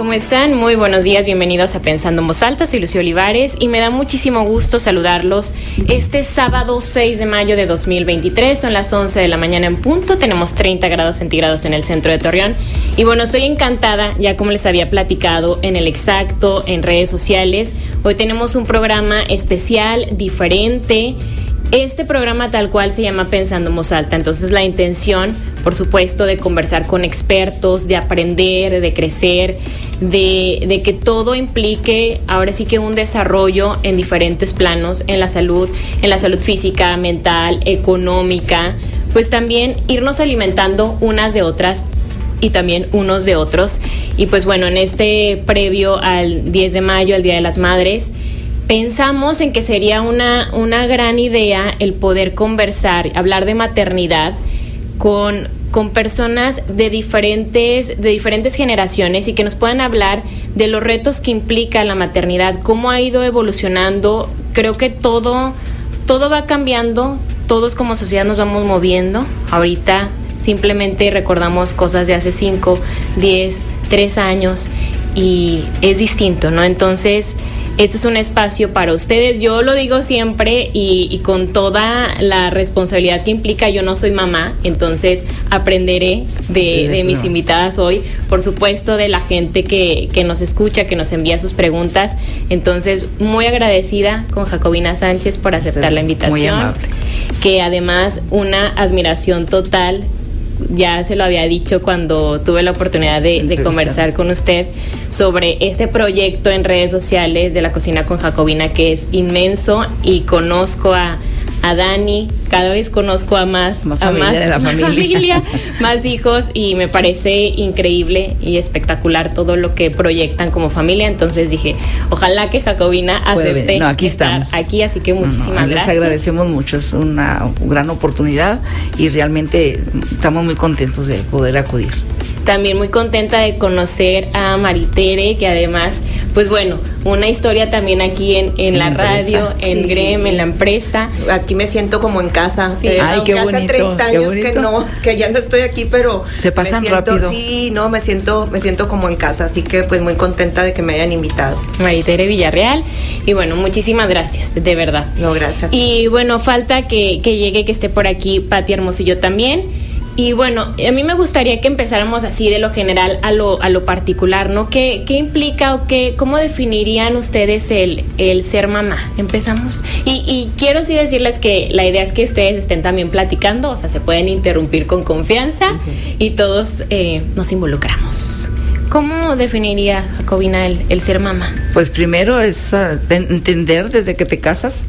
¿Cómo están? Muy buenos días, bienvenidos a Pensando en Voz Alta, soy Lucio Olivares y me da muchísimo gusto saludarlos este sábado 6 de mayo de 2023, son las 11 de la mañana en punto, tenemos 30 grados centígrados en el centro de Torreón. Y bueno, estoy encantada, ya como les había platicado en el exacto, en redes sociales, hoy tenemos un programa especial, diferente, este programa tal cual se llama Pensando en Voz Alta, entonces la intención, por supuesto, de conversar con expertos, de aprender, de crecer, de, de, que todo implique ahora sí que un desarrollo en diferentes planos, en la salud, en la salud física, mental, económica, pues también irnos alimentando unas de otras y también unos de otros. Y pues bueno, en este previo al 10 de mayo, al Día de las Madres, pensamos en que sería una, una gran idea el poder conversar, hablar de maternidad con, con personas de diferentes, de diferentes generaciones y que nos puedan hablar de los retos que implica la maternidad, cómo ha ido evolucionando. Creo que todo, todo va cambiando, todos como sociedad nos vamos moviendo. Ahorita simplemente recordamos cosas de hace 5, 10, 3 años y es distinto, ¿no? Entonces, este es un espacio para ustedes. Yo lo digo siempre y, y, con toda la responsabilidad que implica, yo no soy mamá, entonces aprenderé de, de mis invitadas hoy, por supuesto de la gente que, que, nos escucha, que nos envía sus preguntas. Entonces, muy agradecida con Jacobina Sánchez por aceptar la invitación. Muy amable. Que además una admiración total ya se lo había dicho cuando tuve la oportunidad de, de, conversar con usted sobre este proyecto en redes sociales de la cocina con Jacobina que es inmenso y conozco a, a Dani, cada vez conozco a más, más a más, de la más familia. familia, más hijos y me parece increíble y espectacular todo lo que proyectan como familia. Entonces dije, ojalá que Jacobina acepte no, aquí estar estamos. aquí, así que muchísimas no, no, gracias. Les agradecemos mucho, es una gran oportunidad y realmente estamos muy contentos de poder acudir. También muy contenta de conocer a Maritere, que además, pues bueno, una historia también aquí en, en, la, radio, en sí. GREM, en la empresa. Aquí me siento como en casa. Sí. Eh, Ay, qué hace bonito, 30 años que no, que ya no estoy aquí, pero se pasan me siento, rápido. Sí, no, me siento, me siento como en casa, así que pues muy contenta de que me hayan invitado. Maritere Villarreal. Y bueno, muchísimas gracias, de verdad. No, gracias. Y bueno, falta que, que llegue, que esté por aquí Pati Hermosillo también. Y bueno, a mí me gustaría que empezáramos así de lo general a lo, a lo particular, ¿no? ¿Qué, qué implica o qué, cómo definirían ustedes el, el ser mamá? Empezamos. Y, y, quiero sí decirles que la idea es que ustedes estén también platicando, o sea, se pueden interrumpir con confianza y todos eh, nos involucramos. ¿Cómo definiría, Jacobina, el, el, ser mamá? Pues primero es uh, entender desde que te casas,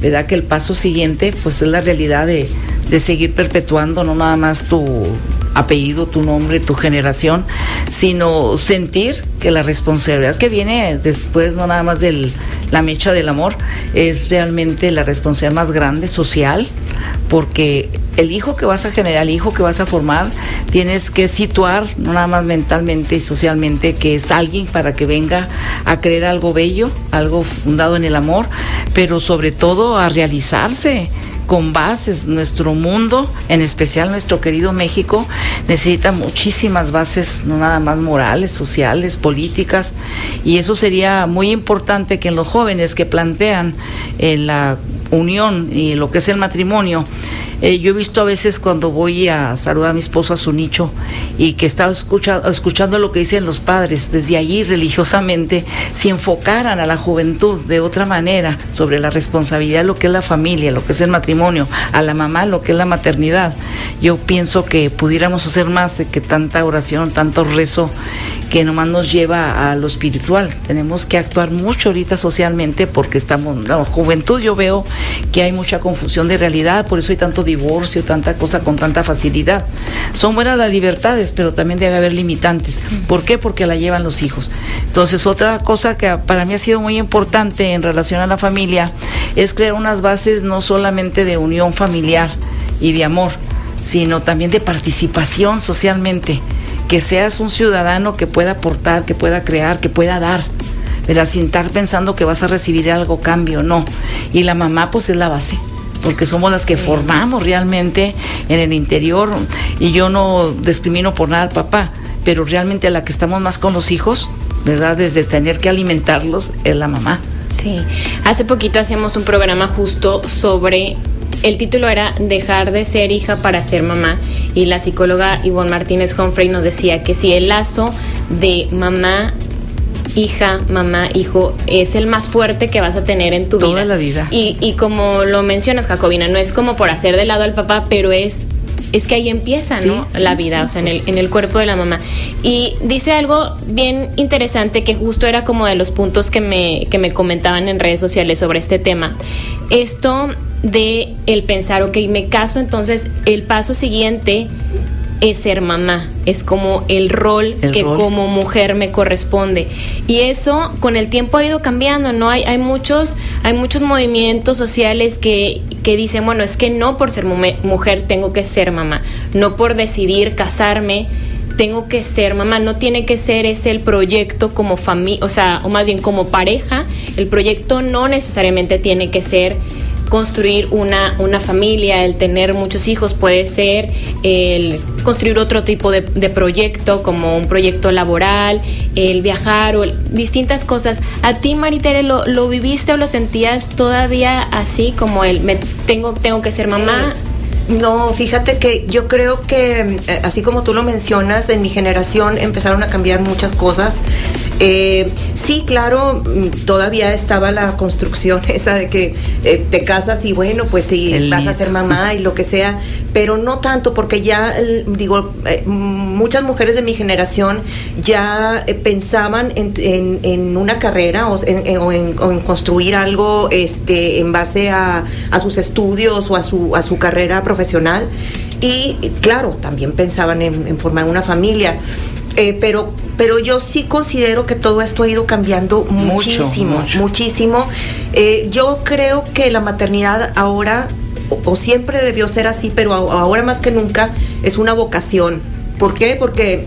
¿verdad? Que el paso siguiente, pues es la realidad de de seguir perpetuando no nada más tu apellido, tu nombre, tu generación, sino sentir que la responsabilidad que viene después, no nada más de la mecha del amor, es realmente la responsabilidad más grande social, porque el hijo que vas a generar, el hijo que vas a formar, tienes que situar, no nada más mentalmente y socialmente, que es alguien para que venga a creer algo bello, algo fundado en el amor, pero sobre todo a realizarse con bases. Nuestro mundo, en especial nuestro querido México, necesita muchísimas bases, no nada más morales, sociales, políticas, y eso sería muy importante que en los jóvenes que plantean eh, la unión y lo que es el matrimonio, eh, yo he visto a veces cuando voy a saludar a mi esposo a su nicho y que estaba escucha, escuchando lo que dicen los padres, desde allí religiosamente, si enfocaran a la juventud de otra manera sobre la responsabilidad de lo que es la familia, lo que es el matrimonio, a la mamá, lo que es la maternidad, yo pienso que pudiéramos hacer más de que tanta oración, tanto rezo que nomás nos lleva a lo espiritual. Tenemos que actuar mucho ahorita socialmente porque estamos, la juventud yo veo que hay mucha confusión de realidad, por eso hay tanto divorcio, tanta cosa con tanta facilidad. Son buenas las libertades, pero también debe haber limitantes. ¿Por qué? Porque la llevan los hijos. Entonces, otra cosa que para mí ha sido muy importante en relación a la familia es crear unas bases no solamente de unión familiar y de amor, sino también de participación socialmente que seas un ciudadano que pueda aportar, que pueda crear, que pueda dar. ¿verdad? Sin estar pensando que vas a recibir algo cambio, no. Y la mamá pues es la base porque somos las que formamos realmente en el interior y yo no discrimino por nada al papá, pero realmente la que estamos más con los hijos, ¿verdad? Desde tener que alimentarlos es la mamá. Sí, hace poquito hacíamos un programa justo sobre, el título era Dejar de ser hija para ser mamá y la psicóloga Ivonne Martínez Humphrey nos decía que si el lazo de mamá hija, mamá, hijo, es el más fuerte que vas a tener en tu Toda vida. la vida. Y, y como lo mencionas, Jacobina, no es como por hacer de lado al papá, pero es es que ahí empieza, Sí, ¿no? sí, la vida, sí, o sea, en el, en el cuerpo de la mamá. Y dice algo bien interesante que justo era como de los puntos que me, que me comentaban en redes sociales sobre este tema. Esto de el pensar, ok, me caso, entonces el paso siguiente es ser mamá, es como el rol El que rol. como mujer me corresponde. Y eso con el tiempo ha ido cambiando, ¿no? Hay, hay, muchos, hay muchos movimientos sociales que, que dicen, bueno, es que no por ser mujer tengo que ser mamá, no por decidir casarme tengo que ser mamá, no tiene que ser ese el proyecto como familia, o sea, o más bien como pareja, el proyecto no necesariamente tiene que ser construir una, una familia, el tener muchos hijos, puede ser el construir otro tipo de, proyecto, como un proyecto laboral, el viajar o el- distintas cosas. ¿A ti, Maritere, lo, lo viviste o lo sentías todavía así, como el me tengo, tengo que ser mamá? Eh, No, fíjate que yo creo que, eh, así como tú lo mencionas, en mi generación empezaron a cambiar muchas cosas. Eh, sí, claro, mm, todavía estaba la construcción esa de que eh, te casas y bueno, pues sí, El vas a ser mamá y lo que sea, pero no tanto porque ya, digo, eh, muchas mujeres de mi generación ya eh, pensaban en, en- en una carrera o en, o construir algo este, en base a, a sus estudios o a su, a su carrera profesional. Y y, claro, también pensaban en, en formar una familia. Eh, pero, pero yo sí considero que todo esto ha ido cambiando Mucho, muchísimo, mucho. muchísimo. Eh, yo creo que la maternidad ahora, o, o siempre debió ser así, pero a- ahora más que nunca, es una vocación. ¿Por qué? Porque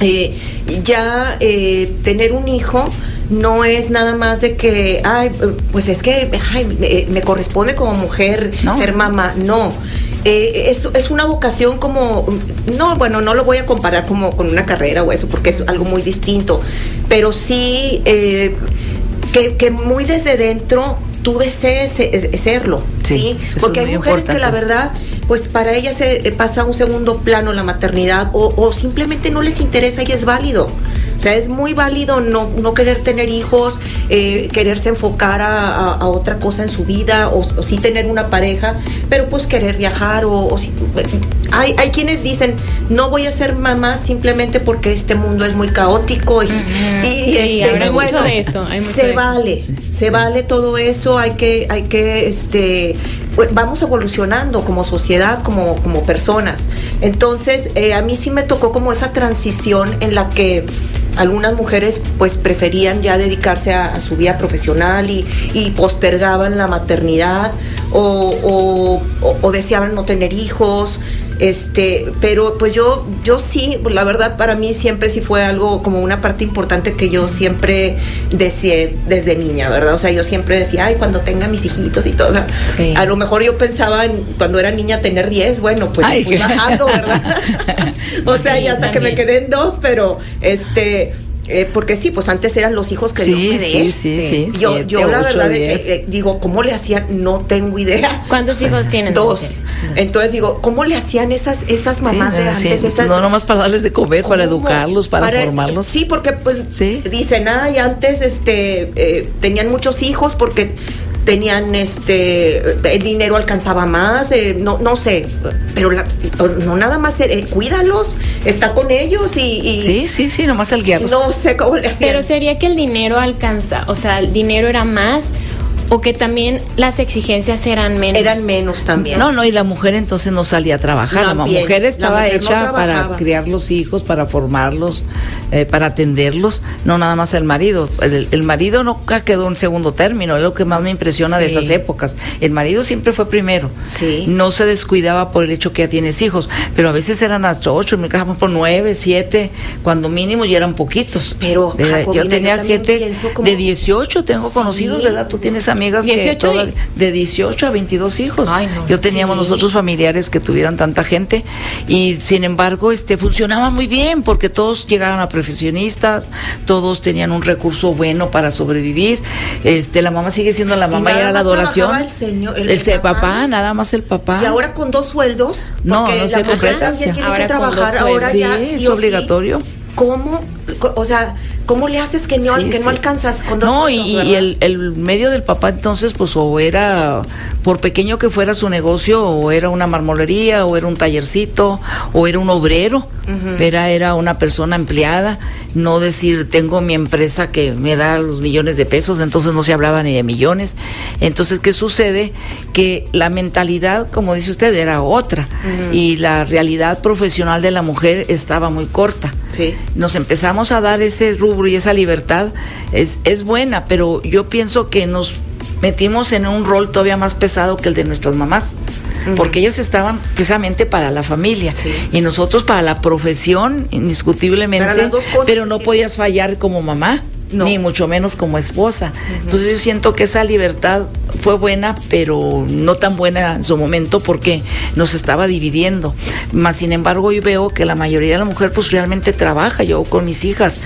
eh, ya eh, tener un hijo no es nada más de que, ay, pues es que ay, me, me corresponde como mujer No. ser mamá. No. Eh, es, es una vocación como, no, bueno, no lo voy a comparar como con una carrera o eso, porque es algo muy distinto, pero sí eh, que, que muy desde dentro tú desees eh, eh, serlo, Sí, Porque hay mujeres que la verdad, pues para ellas se eh, pasa a un segundo plano la maternidad o, o simplemente no les interesa y es válido. O sea, es muy válido no, no querer tener hijos, eh, quererse enfocar a, a- a otra cosa en su vida o, o sí tener una pareja, pero pues querer viajar o, o si- hay, hay quienes dicen, no voy a ser mamá simplemente porque este mundo es muy caótico y, y, Sí, este, habrá y bueno, de eso, se vale, se vale todo eso, hay que, hay que, este, vamos evolucionando como sociedad, como, como personas. Entonces, eh, a mí sí me tocó como esa transición en la que algunas mujeres pues preferían ya dedicarse a, su vida profesional y, y postergaban la maternidad o- o- o deseaban no tener hijos. Este, pero pues yo, yo sí, la verdad para mí siempre sí fue algo como una parte importante que yo siempre deseé desde niña, ¿verdad? O sea, yo siempre decía, ay, cuando tenga mis hijitos y todo. O sea, Sí. a lo mejor yo pensaba en, cuando era niña tener 10, bueno, pues fui bajando, ¿verdad? o sea, y hasta que me quedé en dos, pero este, eh, porque sí, pues antes eran los hijos que Dios Sí, me dé. sí, sí, sí. Yo, siete, yo la ocho, verdad diez. que, eh, digo, ¿cómo le hacían? No tengo idea. ¿Cuántos hijos tienen? Dos. Entonces digo, ¿cómo le hacían esas, esas mamás Sí, de sí, antes? Esas, no nomás para darles de comer, para educarlos, para, formarlos. Sí, porque pues Sí. dicen, ay, antes este eh, tenían muchos hijos porque tenían este el dinero alcanzaba más, eh, no no sé, pero la- no nada más eh, cuídalos, está con ellos y, y Sí, sí, sí, nomás el guiarlos. no sé cómo le hacían. Pero sería que el dinero alcanza, o sea, el dinero era más o que también las exigencias eran menos. Eran menos también. No, no, y la mujer entonces no salía a trabajar. la También. mujer estaba La mujer no hecha para criar los hijos, para formarlos, eh, para atenderlos, no nada más el marido. El, el marido nunca quedó en segundo término, es lo que más me impresiona de esas épocas. El marido siempre fue primero. Sí. No se descuidaba por el hecho que ya tienes hijos, pero a veces eran hasta ocho, en mi casa por nueve, siete, cuando mínimo ya eran poquitos. Pero, De- Jacobina, yo tenía yo gente como- de 18, tengo Sí. conocidos, ¿verdad? Tú tienes amigas 18 que y- toda- de 18 a 22 hijos. Ay, no. Yo teníamos Sí. nosotros familiares que tuvieran tanta gente y sin embargo este funcionaba muy bien porque todos llegaban a profesionistas, todos tenían un recurso bueno para sobrevivir. Este la mamá sigue siendo la mamá y era la adoración. el señor- el el papá. papá, nada más el papá. Y ahora con dos sueldos, No, no la se mujer completa, también tiene Ahora que trabajar, ahora Sí, ya es sí sí. obligatorio. ¿Cómo? Co- O sea, ¿cómo le haces que no, Sí, que sí. no alcanzas con dos No, y, y el, el medio del papá entonces, pues o era, por pequeño que fuera su negocio, o era una marmolería, o era un tallercito, o era un obrero, era, era una persona empleada, no decir, tengo mi empresa que me da los millones de pesos, entonces no se hablaba ni de millones. Entonces, ¿qué sucede? Que la mentalidad, como dice usted, era otra, y la realidad profesional de la mujer estaba muy corta Sí. nos empezamos a dar ese rubro y esa libertad, es, es buena, pero yo pienso que nos metimos en un rol todavía más pesado que el de nuestras mamás, porque ellas estaban precisamente para la familia Sí. y nosotros para la profesión, indiscutiblemente, pero no podías fallar como mamá. No. Ni mucho menos como esposa. Entonces yo siento que esa libertad fue buena, pero no tan buena en su momento porque nos estaba dividiendo. Más sin embargo, yo veo que la mayoría de la mujer pues realmente trabaja, yo con mis hijas,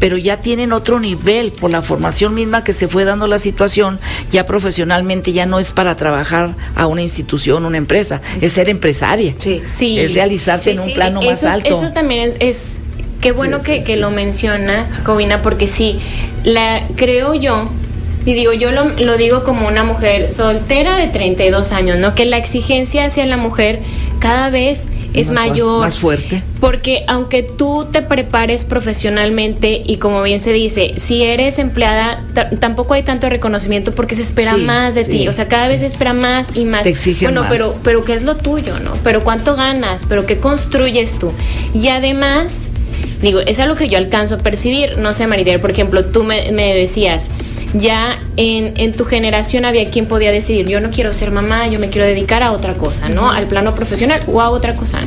pero ya tienen otro nivel por la formación misma que se fue dando la situación, ya profesionalmente ya no es para trabajar a una institución, una empresa, es ser empresaria. Sí. Sí. Es realizarte Sí, en un sí, plano más alto. eso también es, es- qué bueno Sí, que, sí, que sí. lo menciona Covina, porque sí, la creo yo, y digo, yo lo, lo digo como una mujer soltera de 32 años, ¿no? Que la exigencia hacia la mujer cada vez es Más- mayor. Más fuerte. Porque aunque tú te prepares profesionalmente y como bien se dice, si eres empleada, ta- tampoco hay tanto reconocimiento porque se espera Sí, más de sí, ti. O sea, cada sí. vez se espera más y más. Te exigen bueno, más. pero pero qué es lo tuyo, ¿no? Pero cuánto ganas, pero qué construyes tú. Y además, digo, es algo que yo alcanzo a percibir. No sé, Maritel, por ejemplo, tú me, me decías, ya en, en tu generación había quien podía decidir, yo no quiero ser mamá, yo me quiero dedicar a otra cosa, ¿no? Al plano profesional o a otra cosa.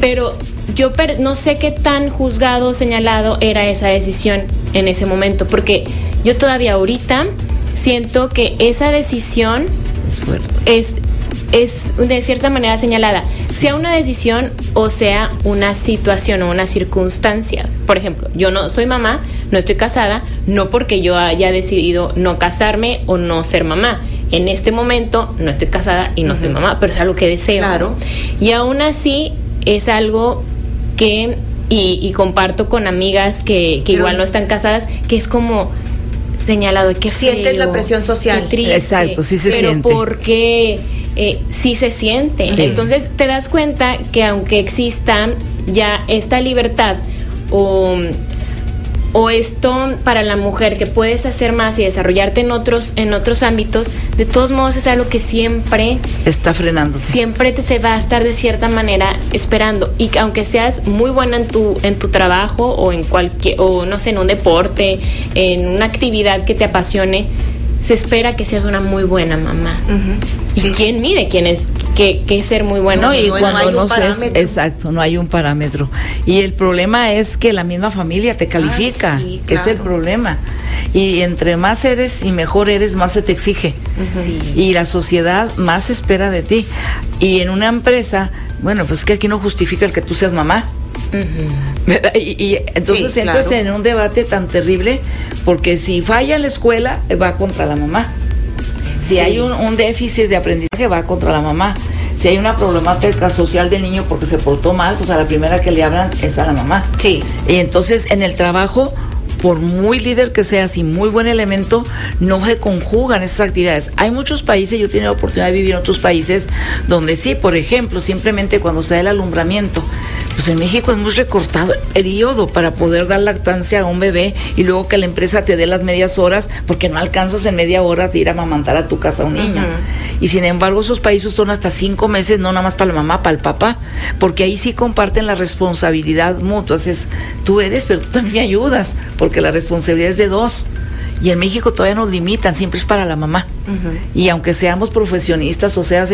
Pero yo per- no sé qué tan juzgado o señalado era esa decisión en ese momento, porque yo todavía ahorita siento que esa decisión Es fuerte. es, es de cierta manera señalada, sea una decisión o sea una situación o una circunstancia. Por ejemplo, yo no soy mamá, no estoy casada, no porque yo haya decidido no casarme o no ser mamá. En este momento no estoy casada y no soy mamá, pero es algo que deseo. Claro. Y aún así es algo que, y, y comparto con amigas que, igual no están casadas, que es como señalado que Sientes la presión social. Exacto, sí se pero siente. porque eh, sí se siente. Sí. Entonces te das cuenta que aunque exista ya esta libertad o, o esto para la mujer que puedes hacer más y desarrollarte en otros, en otros ámbitos, de todos modos es algo que siempre Está frenando. siempre te se va a estar de cierta manera esperando y que aunque seas muy buena en tu en tu trabajo o en cualquier o no sé en un deporte en una actividad que te apasione se espera que seas una muy buena mamá y Sí. quién mide quién es qué, qué es ser muy bueno No, y no cuando no parámetro. exacto, no hay un parámetro. Y el problema es que la misma familia te califica, sí, que es el claro. problema. Y entre más eres y mejor eres, más se te exige. Sí. Y la sociedad más espera de ti. Y en una empresa, bueno, pues que aquí no justifica el que tú seas mamá. Y, y entonces Sí, entras claro. en un debate tan terrible porque si falla la escuela va contra la mamá. Si Sí. hay un, un déficit de aprendizaje va contra la mamá. Si hay una problemática social del niño porque se portó mal, pues a la primera que le hablan es a la mamá. Sí. Y entonces en el trabajo, por muy líder que seas y muy buen elemento, no se conjugan esas actividades. Hay muchos países, yo he tenido la oportunidad de vivir en otros países, donde sí, por ejemplo, simplemente cuando se da el alumbramiento, Pues en México es muy recortado el periodo para poder dar lactancia a un bebé y luego que la empresa te dé las medias horas porque no alcanzas en media hora de ir a amamantar a tu casa a un niño. Y sin embargo esos países son hasta cinco meses, no nada más para la mamá, para el papá, porque ahí sí comparten la responsabilidad mutua. Es, tú eres, pero tú también me ayudas, porque la responsabilidad es de dos. Y en México todavía nos limitan, siempre es para la mamá. Y aunque seamos profesionistas, o sea,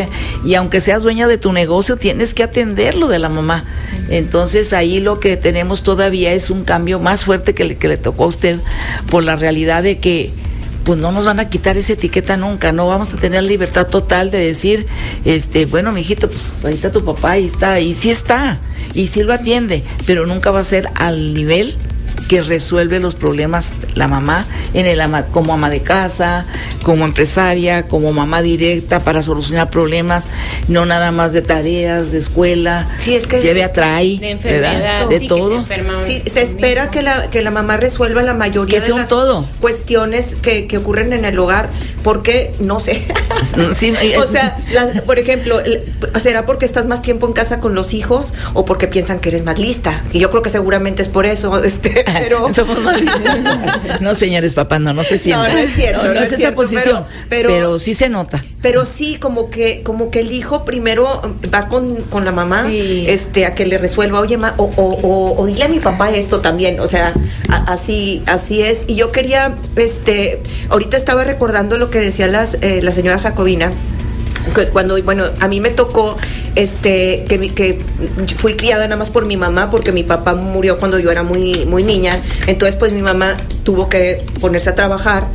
y aunque seas dueña de tu negocio, tienes que atenderlo de la mamá. Entonces ahí lo que tenemos todavía es un cambio más fuerte que le, que le tocó a usted por la realidad de que pues no nos van a quitar esa etiqueta nunca, no vamos a tener libertad total de decir, este, bueno, mijito, pues ahí está tu papá, ahí está, y sí está, y sí lo atiende, pero nunca va a ser al nivel que resuelve los problemas la mamá en el ama, como ama de casa, como empresaria, como mamá directa para solucionar problemas, no nada más de tareas, de escuela, sí, es que lleve a trae, de, enfermedad, de todo. Se, sí, se espera que la, que la mamá resuelva la mayoría que de las todo. cuestiones que, que, ocurren en el hogar, porque no sé. sí, o sea, la, por ejemplo, ¿será porque estás más tiempo en casa con los hijos o porque piensan que eres más lista? Y yo creo que seguramente es por eso, este, pero... no, señores papá, no, no se sienta. No, no es cierto. No, no es, es esa posición, pero, pero, sí se nota. Pero sí, como que como que el hijo primero va con, con la mamá sí. este a que le resuelva, oye, ma, o, o, o, dile a mi papá esto también, o sea, a, así así es. Y yo quería, este, ahorita estaba recordando lo que decía las, eh, la señora Jacobina, cuando bueno a mí me tocó este que, que fui criada nada más por mi mamá porque mi papá murió cuando yo era muy muy niña. Entonces pues mi mamá tuvo que ponerse a trabajar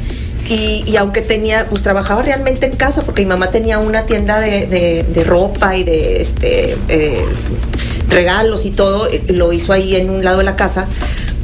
y, y, aunque tenía, pues trabajaba realmente en casa, porque mi mamá tenía una tienda de, de, ropa y de este eh, regalos y todo, lo hizo ahí en un lado de la casa,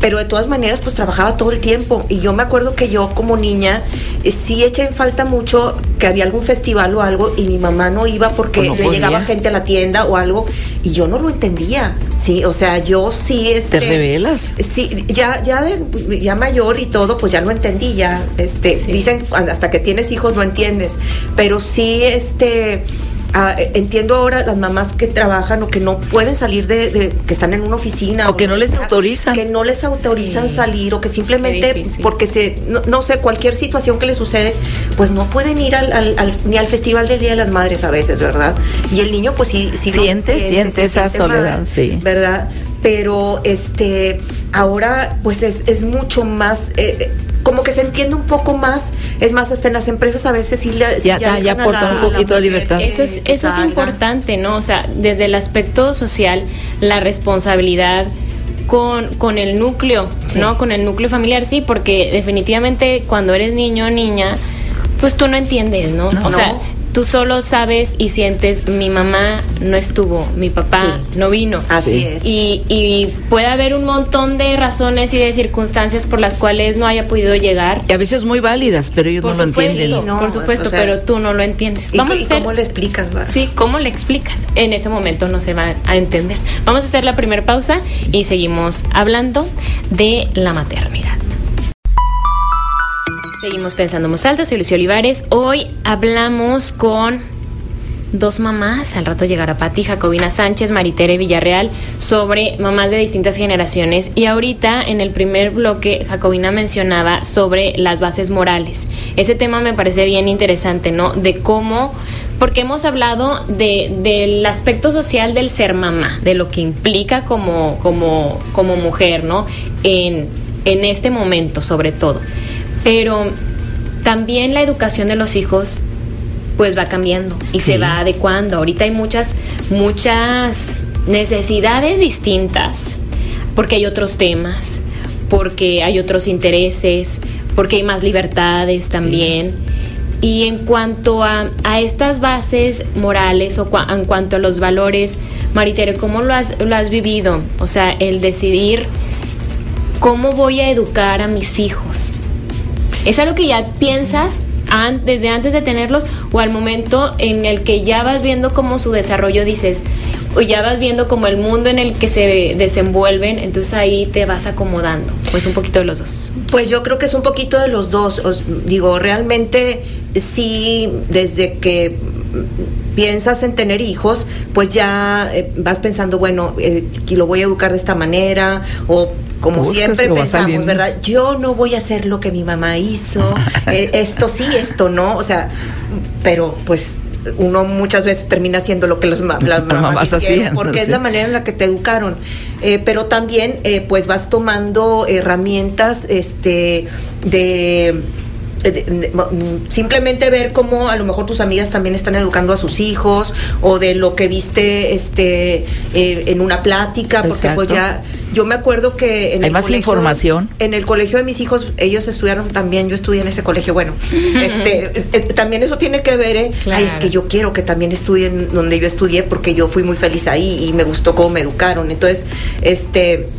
pero de todas maneras pues trabajaba todo el tiempo y yo me acuerdo que yo como niña eh, sí eché en falta mucho que había algún festival o algo y mi mamá no iba porque no le podía. llegaba gente a la tienda o algo y yo no lo entendía sí o sea yo sí este, te revelas sí ya ya de, ya mayor y todo pues ya no entendí ya este sí. dicen hasta que tienes hijos no entiendes pero sí este Ah, entiendo ahora las mamás que trabajan o que no pueden salir de, de que están en una oficina o, o que no les autorizan. que no les autorizan sí. salir o que simplemente porque se no, no, sé cualquier situación que les sucede pues no pueden ir al, al, al, ni al festival del día de las madres a veces verdad y el niño pues sí, sí siente, siente, siente esa siente soledad mal, sí. verdad pero este ahora pues es, es mucho más eh, como que se entiende un poco más, es más, hasta en las empresas a veces sí, le, ya, ya, ya aportan un poquito de libertad. Eso es, eso es importante, ¿no? O sea, desde el aspecto social, la responsabilidad con, con el núcleo, sí. ¿no? Con el núcleo familiar, sí, porque definitivamente cuando eres niño o niña, pues tú no entiendes, ¿no? no o sea, no tú solo sabes y sientes mi mamá no estuvo, mi papá sí. no vino. Así es. Y, y, puede haber un montón de razones y de circunstancias por las cuales no haya podido llegar. Y a veces muy válidas, pero ellos por no supuesto, lo entienden. No, por supuesto, o sea, pero tú no lo entiendes. ¿Y, Vamos ¿y a hacer, cómo le explicas? Va? Sí, ¿cómo le explicas? En ese momento no se va a entender. Vamos a hacer la primera pausa sí. y seguimos hablando de la maternidad. Seguimos pensando en alta, soy Lucio Olivares. Hoy hablamos con dos mamás, al rato llegará Pati, Jacobina Sánchez, Maritere Villarreal, sobre mamás de distintas generaciones. Y ahorita en el primer bloque, Jacobina mencionaba sobre las bases morales. Ese tema me parece bien interesante, ¿no? De cómo, porque hemos hablado de, del aspecto social del ser mamá, de lo que implica como, como, como mujer, ¿no? En, en este momento, sobre todo pero también la educación de los hijos pues va cambiando y sí. se va adecuando. Ahorita hay muchas, muchas necesidades distintas, porque hay otros temas, porque hay otros intereses, porque hay más libertades también. Sí. Y en cuanto a, a, estas bases morales o cua, en cuanto a los valores, Maritere, ¿cómo lo has, lo has vivido? O sea, el decidir cómo voy a educar a mis hijos ¿Es algo que ya piensas desde antes de tenerlos o al momento en el que ya vas viendo cómo su desarrollo dices, o ya vas viendo como el mundo en el que se desenvuelven, entonces ahí te vas acomodando? Pues un poquito de los dos. Pues yo creo que es un poquito de los dos. Os digo, realmente sí, desde que piensas en tener hijos, pues ya eh, vas pensando, bueno, eh, lo voy a educar de esta manera o como siempre pensamos. ¿verdad? Yo no voy a hacer lo que mi mamá hizo, eh, esto sí, esto no, o sea, pero pues uno muchas veces termina haciendo lo que los ma- las mamás, Mamás hicieron, porque es sí. la manera en la que te educaron. Eh, pero también eh, pues vas tomando herramientas este de simplemente ver cómo a lo mejor tus amigas también están educando a sus hijos o de lo que viste este eh, en una plática porque pues ya yo me acuerdo que en Hay el más información. en el colegio de mis hijos ellos estudiaron también yo estudié en ese colegio bueno este eh, eh, también eso tiene que ver eh, Claro. ay es que yo quiero que también estudien donde yo estudié porque yo fui muy feliz ahí y me gustó cómo me educaron entonces este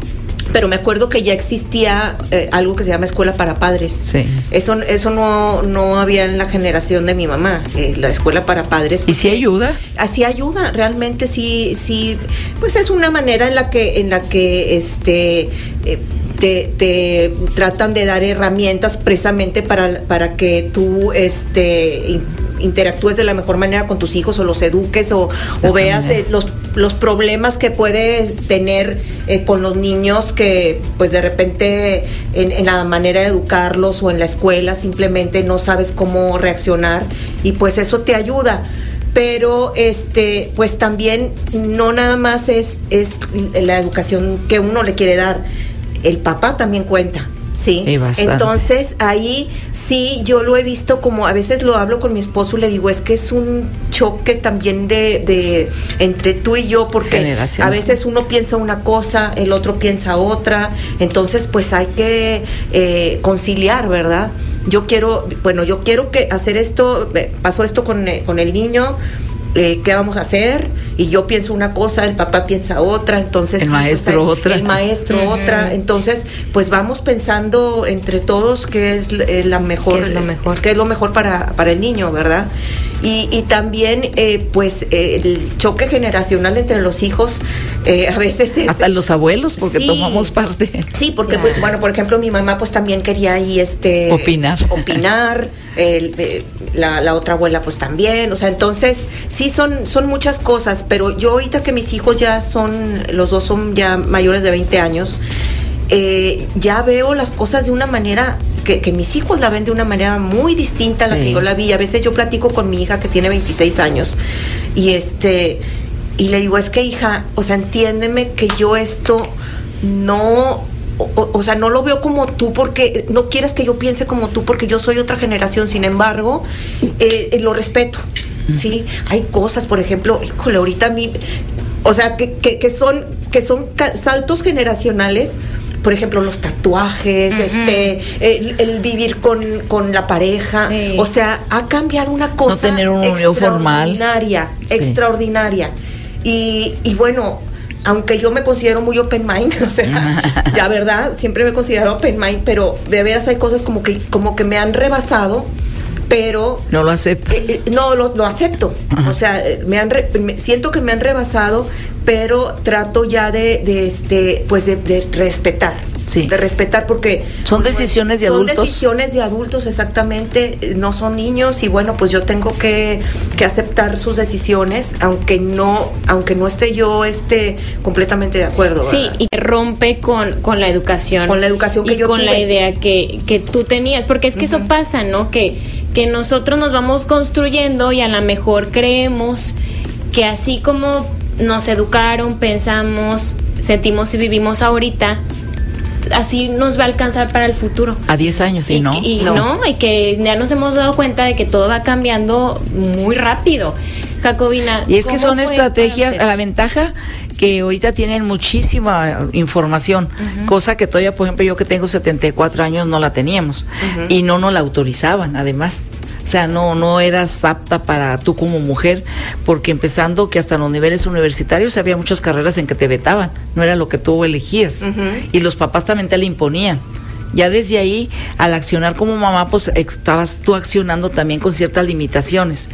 pero me acuerdo que ya existía eh, algo que se llama escuela para padres Sí. eso, eso no, no había en la generación de mi mamá, eh, la escuela para padres. ¿Y si ayuda? Así ayuda, realmente sí, sí, pues es una manera en la que, en la que este eh, te, te tratan de dar herramientas precisamente para, para que tú este interactúes de la mejor manera con tus hijos o los eduques o, veas eh, los, los problemas que puedes tener eh, con los niños que pues de repente en, en la manera de educarlos o en la escuela simplemente no sabes cómo reaccionar y pues eso te ayuda. Pero este pues también no nada más es es la educación que uno le quiere dar el papá también cuenta Sí, entonces ahí sí yo lo he visto como a veces lo hablo con mi esposo y le digo es que es un choque también de, de entre tú y yo porque Generación. a veces uno piensa una cosa, el otro piensa otra, entonces pues hay que eh, conciliar, ¿verdad? Yo quiero, bueno, yo quiero que hacer esto, eh, pasó esto con, eh, con el niño, eh, ¿qué vamos a hacer? Y yo pienso una cosa, el papá piensa otra, entonces... El sí, maestro otra. El maestro otra, entonces pues vamos pensando entre todos qué es eh, la mejor, Qué es lo mejor. qué es lo mejor para, para el niño, ¿verdad? Y, y también, eh, pues, eh, el choque generacional entre los hijos eh, a veces es... Hasta los abuelos, porque Sí. tomamos parte. Sí, porque, Claro. pues, bueno, por ejemplo, mi mamá pues también quería ahí este... Opinar. Opinar, el- eh, la, la otra abuela pues también, o sea, entonces sí son, son muchas cosas, pero yo ahorita que mis hijos ya son, los dos son ya mayores de 20 años, eh, ya veo las cosas de una manera que, que mis hijos la ven de una manera muy distinta a la Sí. que yo la vi. A veces yo platico con mi hija que tiene 26 años y este y le digo, es que hija, o sea, entiéndeme que yo esto no o, sea, no lo veo como tú porque no quieres que yo piense como tú porque yo soy otra generación, sin embargo, eh, eh, lo respeto, ¿sí? Hay cosas, por ejemplo, híjole, ahorita a mí, o sea, que, que, que son, que son saltos generacionales, por ejemplo, los tatuajes, este, el, el vivir con, con la pareja, Sí. o sea, ha cambiado una cosa tener una unión formal. extraordinaria, Sí. extraordinaria. Y, y bueno, aunque yo me considero muy open mind, o sea, la verdad, siempre me he considerado open mind, pero de veras hay cosas como que, como que me han rebasado, pero No lo acepto. eh, eh, no lo, lo acepto. Ajá. O sea, me han re- me- siento que me han rebasado, pero trato ya de, de este, pues de, de respetar. Sí. De respetar porque Son pues, decisiones de son adultos. decisiones de adultos exactamente, no son niños y bueno, pues yo tengo que, que aceptar sus decisiones, aunque no, aunque no esté yo este completamente de acuerdo. Sí, ¿verdad? y rompe con, con la educación. Con la educación que y yo con la idea que, que tú tenías. Porque es que eso pasa, ¿no? Que, que nosotros nos vamos construyendo y a lo mejor creemos que así como nos educaron, pensamos, sentimos y vivimos ahorita, así nos va a alcanzar para el futuro. A 10 años, y, ¿no? y No. no. y que ya nos hemos dado cuenta de que todo va cambiando muy rápido. Y es que ¿cómo son estrategias, para la ventaja que ahorita tienen muchísima información, Ujú. cosa que todavía, por ejemplo, yo que tengo 74 años no la teníamos y no nos la autorizaban, además. O sea, no, no eras apta para tú como mujer, porque empezando que hasta los niveles universitarios había muchas carreras en que te vetaban, no era lo que tú elegías. Y los papás también te la imponían. Ya desde ahí, al accionar como mamá, pues estabas tú accionando también con ciertas limitaciones.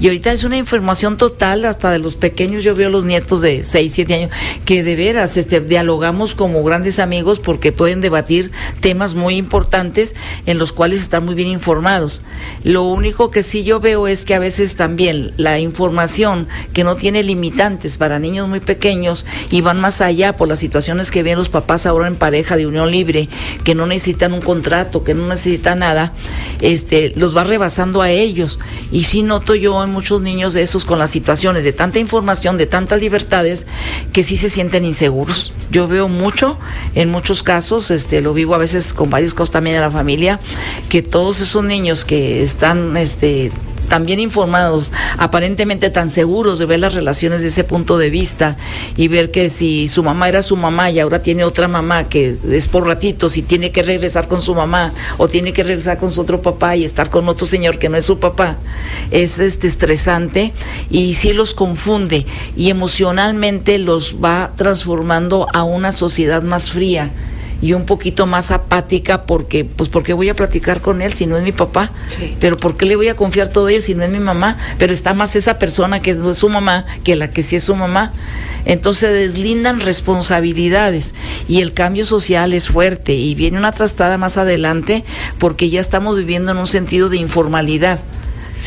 Y ahorita es una información total, hasta de los pequeños, yo veo los nietos de 6, 7 años, que de veras este, dialogamos como grandes amigos porque pueden debatir temas muy importantes en los cuales están muy bien informados. Lo único que sí yo veo es que a veces también la información que no tiene limitantes para niños muy pequeños y van más allá por las situaciones que ven los papás ahora en pareja de unión libre, que no necesitan un contrato, que no necesitan nada, este, los va rebasando a ellos. Y sí noto yo en muchos niños de esos con las situaciones de tanta información, de tantas libertades, que sí se sienten inseguros. Yo veo mucho, en muchos casos, este, lo vivo a veces con varios casos también en la familia, que todos esos niños que están este, tan bien informados, aparentemente tan seguros de ver las relaciones de ese punto de vista y ver que si su mamá era su mamá y ahora tiene otra mamá que es por ratitos y tiene que regresar con su mamá o tiene que regresar con su otro papá y estar con otro señor que no es su papá, es este estresante y sí los confunde y emocionalmente los va transformando a una sociedad más fría y un poquito más apática porque, pues, porque voy a platicar con él si no es mi papá? Pero ¿por qué le voy a confiar todo ella si no es mi mamá? Pero está más esa persona que no es su mamá que la que sí es su mamá. Entonces deslindan responsabilidades y el cambio social es fuerte y viene una trastada más adelante porque ya estamos viviendo en un sentido de informalidad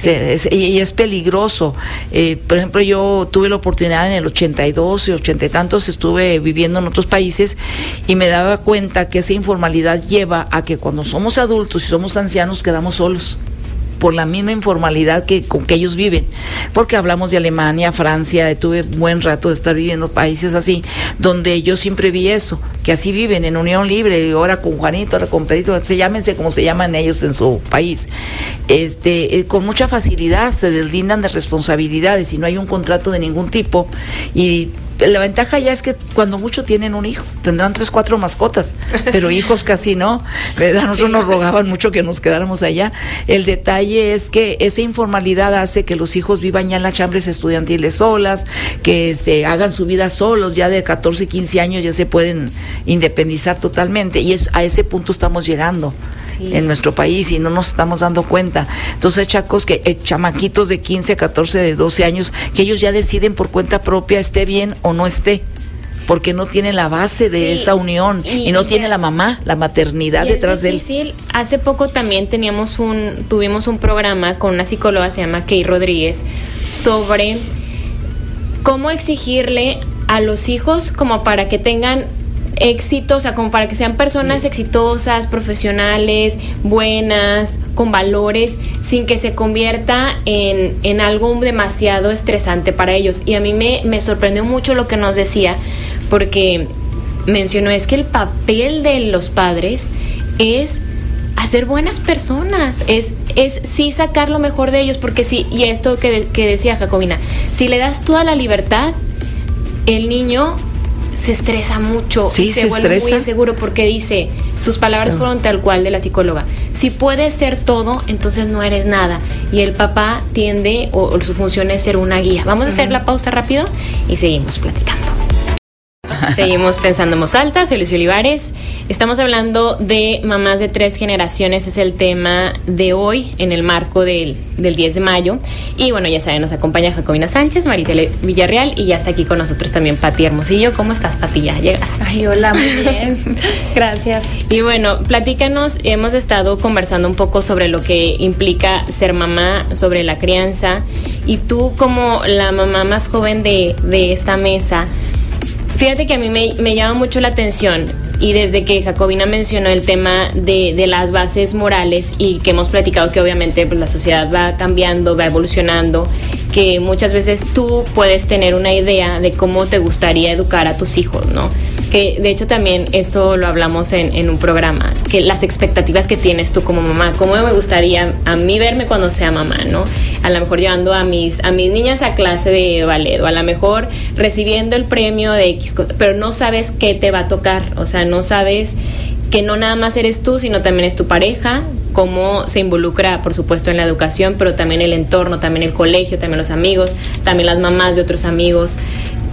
y es peligroso. Eh, por ejemplo, yo tuve la oportunidad en el 82 y 80 y tantos, estuve viviendo en otros países y me daba cuenta que esa informalidad lleva a que cuando somos adultos y somos ancianos quedamos solos por la misma informalidad que con que ellos viven, porque hablamos de Alemania, Francia, tuve buen rato de estar viviendo países así, donde yo siempre vi eso, que así viven en unión libre, ahora con Juanito, ahora con Pedrito, se llámense como se llaman ellos en su país, este, eh, con mucha facilidad se deslindan de responsabilidades y no hay un contrato de ningún tipo y la ventaja ya es que cuando mucho tienen un hijo, tendrán tres, cuatro mascotas, pero hijos casi no. ¿verdad? Nosotros nos rogaban mucho que nos quedáramos allá. El detalle es que esa informalidad hace que los hijos vivan ya en las chambres estudiantiles solas, que se hagan su vida solos, ya de 14, 15 años ya se pueden independizar totalmente. Y es, a ese punto estamos llegando en nuestro país y no nos estamos dando cuenta. Entonces, chacos, que eh, chamaquitos de 15, 14, de 12 años, que ellos ya deciden por cuenta propia, esté bien o no esté porque no tiene la base de esa unión y, no tiene la mamá, la maternidad detrás de él. Hace poco también teníamos un, tuvimos un programa con una psicóloga, se llama Kay Rodríguez, sobre cómo exigirle a los hijos como para que tengan éxito, o sea, como para que sean personas exitosas, profesionales, buenas, con valores, sin que se convierta en, en algo demasiado estresante para ellos. Y a mí me, me sorprendió mucho lo que nos decía, porque mencionó es que el papel de los padres es hacer buenas personas, es, es sí sacar lo mejor de ellos, porque sí, y esto que, que decía Jacobina, si le das toda la libertad, el niño se estresa mucho y se, vuelve muy inseguro porque dice, sus palabras fueron tal cual de la psicóloga, si puedes ser todo, entonces no eres nada. Y el papá tiende, o, su función es ser una guía. Vamos a hacer la pausa rápido y seguimos platicando. Seguimos pensando en voz alta, soy Lucio Olivares. Estamos hablando de mamás de tres generaciones, es el tema de hoy en el marco del, 10 de mayo. Y bueno, ya saben, nos acompaña Jacobina Sánchez, Maritele Villarreal y ya está aquí con nosotros también Pati Hermosillo. ¿Cómo estás, Pati? Ya llegas. Ay, hola, muy bien. Gracias. Y bueno, platícanos, hemos estado conversando un poco sobre lo que implica ser mamá, sobre la crianza. Y tú como la mamá más joven de, de esta mesa, Fíjate que a mí me, llama mucho la atención y desde que Jacobina mencionó el tema de, las bases morales y que hemos platicado que obviamente pues, la sociedad va cambiando, va evolucionando, que muchas veces tú puedes tener una idea de cómo te gustaría educar a tus hijos, ¿no? que de hecho también eso lo hablamos en, un programa, que las expectativas que tienes tú como mamá, cómo me gustaría a mí verme cuando sea mamá, ¿no? A lo mejor llevando a mis, a mis niñas a clase de ballet, o a lo mejor recibiendo el premio de X cosas, pero no sabes qué te va a tocar, o sea, no sabes que no nada más eres tú, sino también es tu pareja, cómo se involucra, por supuesto, en la educación, pero también el entorno, también el colegio, también los amigos, también las mamás de otros amigos.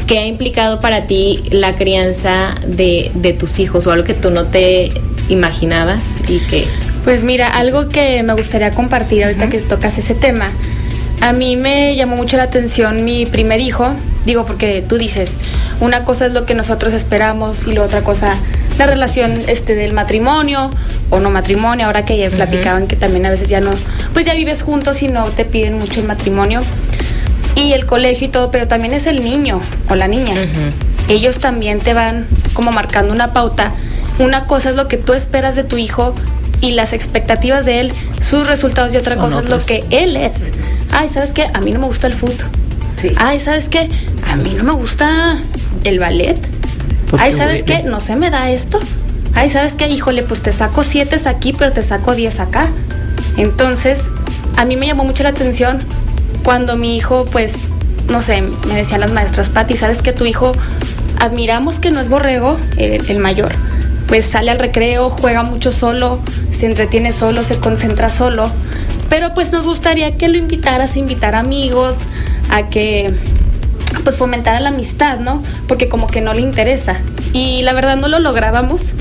¿Qué ha implicado para ti la crianza de, tus hijos o algo que tú no te imaginadas y que... Pues mira, algo que me gustaría compartir ahorita que tocas ese tema. A mí me llamó mucho la atención mi primer hijo, digo porque tú dices, una cosa es lo que nosotros esperamos y la otra cosa la relación este del matrimonio o no matrimonio, ahora que ya platicaban que también a veces ya no, pues ya vives juntos y no te piden mucho el matrimonio y el colegio y todo, pero también es el niño o la niña. Ellos también te van como marcando una pauta. Una cosa es lo que tú esperas de tu hijo y las expectativas de él, sus resultados y otra cosa es lo que él es. Ay, ¿sabes qué? A mí no me gusta el fútbol. Sí. Ay, ¿sabes qué? A mí no me gusta el ballet. Ay, ¿sabes qué? No se me da esto. Ay, ¿sabes qué? Híjole, pues te saco siete aquí, pero te saco diez acá. Entonces, a mí me llamó mucho la atención cuando mi hijo, pues, no sé, me decían las maestras, Pati, ¿sabes que tu hijo admiramos que no es borrego, el, mayor? Pues sale al recreo, juega mucho solo, se entretiene solo, se concentra solo. Pero pues nos gustaría que lo invitaras a invitar amigos, a que pues fomentara la amistad, ¿no? Porque como que no le interesa. Y la verdad no lo lográbamos.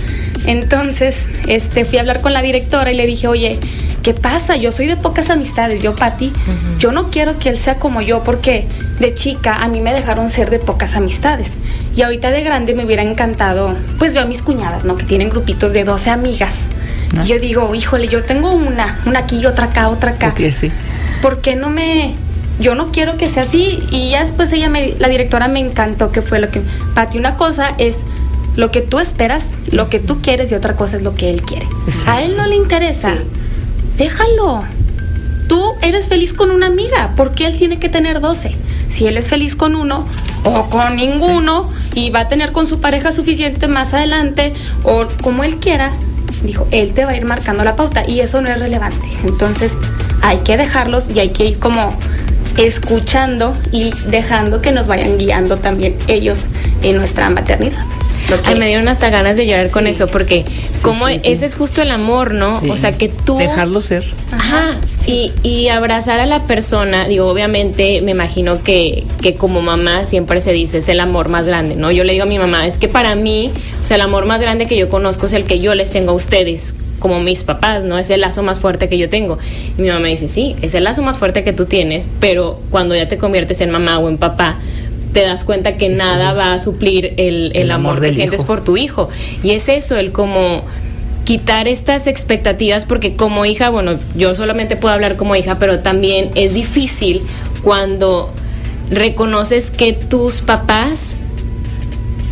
Entonces, este, fui a hablar con la directora y le dije, oye, ¿qué pasa? Yo soy de pocas amistades, yo Pati, yo no quiero que él sea como yo porque de chica a mí me dejaron ser de pocas amistades. Y ahorita de grande me hubiera encantado, pues veo a mis cuñadas, ¿no? Que tienen grupitos de 12 amigas. Y yo digo, híjole, yo tengo una, una aquí, otra acá, otra acá. qué sí. ¿Por qué no me, yo no quiero que sea así? Y ya después ella, me, la directora me encantó que fue lo que, Pati, una cosa es lo que tú esperas, lo que tú quieres y otra cosa es lo que él quiere. A él no le interesa déjalo. Tú eres feliz con una amiga, ¿por qué él tiene que tener 12? Si él es feliz con uno o con ninguno y va a tener con su pareja suficiente más adelante o como él quiera, dijo, él te va a ir marcando la pauta y eso no es relevante. Entonces hay que dejarlos y hay que ir como escuchando y dejando que nos vayan guiando también ellos en nuestra maternidad. Ay, me dieron hasta ganas de llorar con eso, porque como ese es justo el amor, ¿no? O sea, que tú... Dejarlo ser. Ajá. Y, y abrazar a la persona, digo, obviamente me imagino que, que como mamá siempre se dice, es el amor más grande, ¿no? Yo le digo a mi mamá, es que para mí, o sea, el amor más grande que yo conozco es el que yo les tengo a ustedes como mis papás, ¿no? Es el lazo más fuerte que yo tengo. Y mi mamá dice, sí, es el lazo más fuerte que tú tienes, pero cuando ya te conviertes en mamá o en papá, te das cuenta que nada va a suplir el, amor, que sientes por tu hijo. Y es eso, el como quitar estas expectativas, porque como hija, bueno, yo solamente puedo hablar como hija, pero también es difícil cuando reconoces que tus papás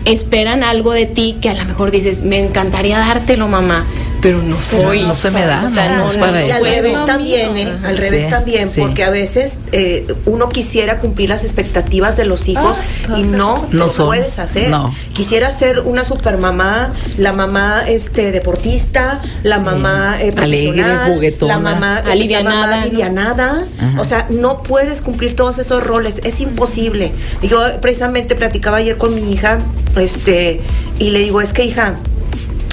esperan algo de ti que a lo mejor dices, me encantaría dártelo, mamá, pero no soy. no se me da. O sea, no, para y al revés también, ¿eh? Al revés también, porque a veces eh, uno quisiera cumplir las expectativas de los hijos ah, y no, lo puedes hacer. Quisiera ser una super mamá, la mamá este deportista, la mamá eh, profesional, la mamá alivianada. alivianada. O sea, no puedes cumplir todos esos roles, es imposible. Yo precisamente platicaba ayer con mi hija, este, y le digo, es que hija,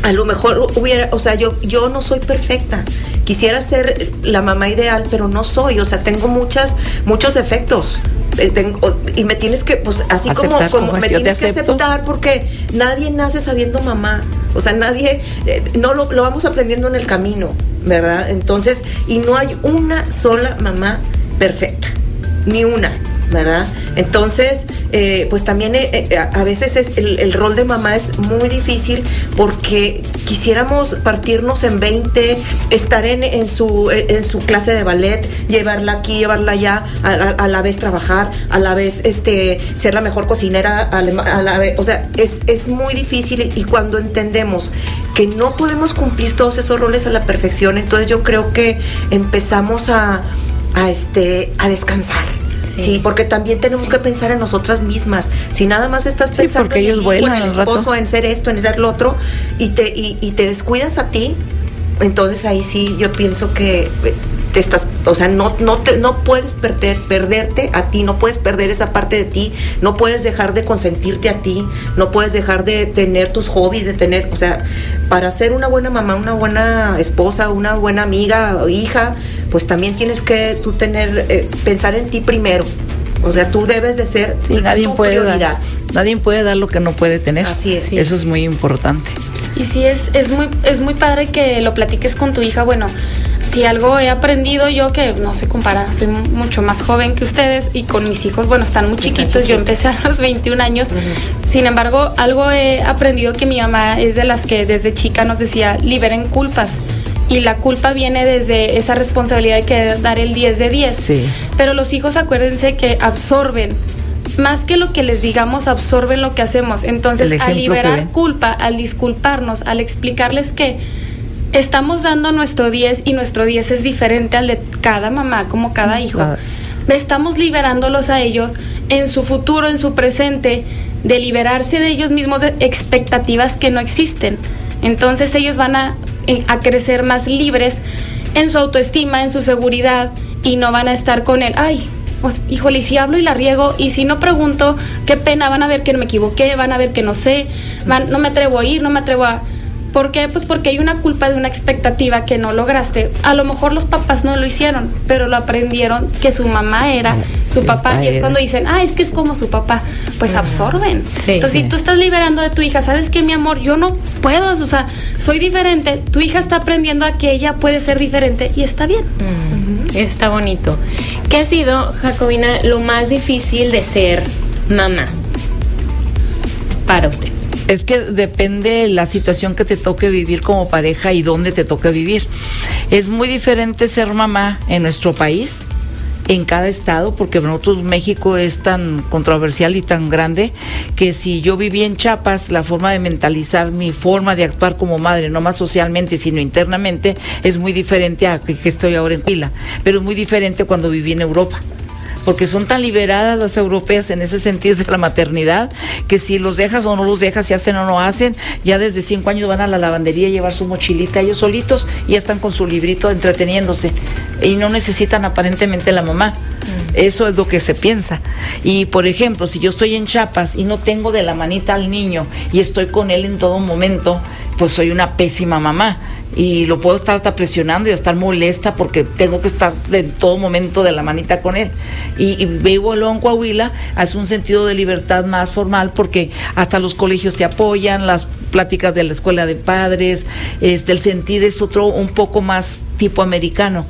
a lo mejor hubiera, o sea, yo, yo no soy perfecta. Quisiera ser la mamá ideal, pero no soy. O sea, tengo muchas, muchos defectos. Eh, y me tienes que, pues así como, como, me tienes que aceptar porque nadie nace sabiendo mamá. O sea, nadie, eh, no lo, lo vamos aprendiendo en el camino, ¿verdad? Entonces, y no hay una sola mamá perfecta, ni una. ¿Verdad? Entonces, eh, pues también eh, eh, a veces es el, rol de mamá es muy difícil porque quisiéramos partirnos en 20, estar en, su, en su clase de ballet, llevarla aquí, llevarla allá, a, la vez trabajar, a la vez este, ser la mejor cocinera, a la, vez, o sea, es, es muy difícil y cuando entendemos que no podemos cumplir todos esos roles a la perfección, entonces yo creo que empezamos a, a, este, a descansar Sí, porque también tenemos que pensar en nosotras mismas. Si nada más estás pensando en, el, en el esposo, en ser esto, en ser lo otro, y te, y, te descuidas a ti, entonces ahí sí yo pienso que te estás, o sea, no, no, te, no puedes perder, perderte a ti, no puedes perder esa parte de ti, no puedes dejar de consentirte a ti, no puedes dejar de tener tus hobbies, de tener, o sea, para ser una buena mamá, una buena esposa, una buena amiga o hija, pues también tienes que tú tener, eh, pensar en ti primero. O sea, tú debes de ser nadie tu puede prioridad. Dar, nadie puede dar lo que no puede tener. Así es. Eso es muy importante. Y sí, es, es, muy, es muy padre que lo platiques con tu hija. Bueno, si algo he aprendido yo que no se compara, soy mucho más joven que ustedes y con mis hijos, bueno, están muy chiquitos, yo empecé a los 21 años, sin embargo, algo he aprendido que mi mamá es de las que desde chica nos decía, liberen culpas. Y la culpa viene desde esa responsabilidad de querer dar el 10 de 10. Sí. Pero los hijos acuérdense que absorben más que lo que les digamos, absorben lo que hacemos. Entonces, al liberar culpa, al disculparnos, al explicarles que estamos dando nuestro 10 y nuestro 10 es diferente al de cada mamá, como cada hijo. Estamos liberándolos a ellos en su futuro, en su presente, de liberarse de ellos mismos de expectativas que no existen. Entonces ellos van a, eh, a crecer más libres en su autoestima, en su seguridad y no van a estar con él, ay, pues, híjole, y si hablo y la riego, y si no pregunto, qué pena, van a ver que me equivoqué, van a ver que no sé, van, no me atrevo a ir, no me atrevo a ¿Por qué? Pues porque hay una culpa de una expectativa que no lograste. A lo mejor los papás no lo hicieron, pero lo aprendieron que su mamá era su papá. Y es cuando dicen, ah, es que es como su papá. Pues absorben. Entonces, si tú estás liberando de tu hija, ¿sabes qué, mi amor? Yo no puedo, o sea, soy diferente. Tu hija está aprendiendo a que ella puede ser diferente y está bien. Está bonito. ¿Qué ha sido, Jacobina, lo más difícil de ser mamá para usted? Es que depende la situación que te toque vivir como pareja y dónde te toque vivir. Es muy diferente ser mamá en nuestro país, en cada estado, porque nosotros México es tan controversial y tan grande que si yo viví en Chiapas, la forma de mentalizar mi forma de actuar como madre, no más socialmente, sino internamente, es muy diferente a que, que estoy ahora en Pila, pero es muy diferente cuando viví en Europa porque son tan liberadas las europeas en ese sentido de la maternidad, que si los dejas o no los dejas, si hacen o no hacen, ya desde cinco años van a la lavandería a llevar su mochilita ellos solitos y ya están con su librito entreteniéndose y no necesitan aparentemente la mamá. Mm. Eso es lo que se piensa. Y por ejemplo, si yo estoy en Chiapas y no tengo de la manita al niño y estoy con él en todo momento, pues soy una pésima mamá y lo puedo estar hasta presionando y estar molesta porque tengo que estar en todo momento de la manita con él. Y, y vivo en Coahuila, hace un sentido de libertad más formal porque hasta los colegios te apoyan, las pláticas de la escuela de padres, este, el sentir es otro un poco más tipo americano.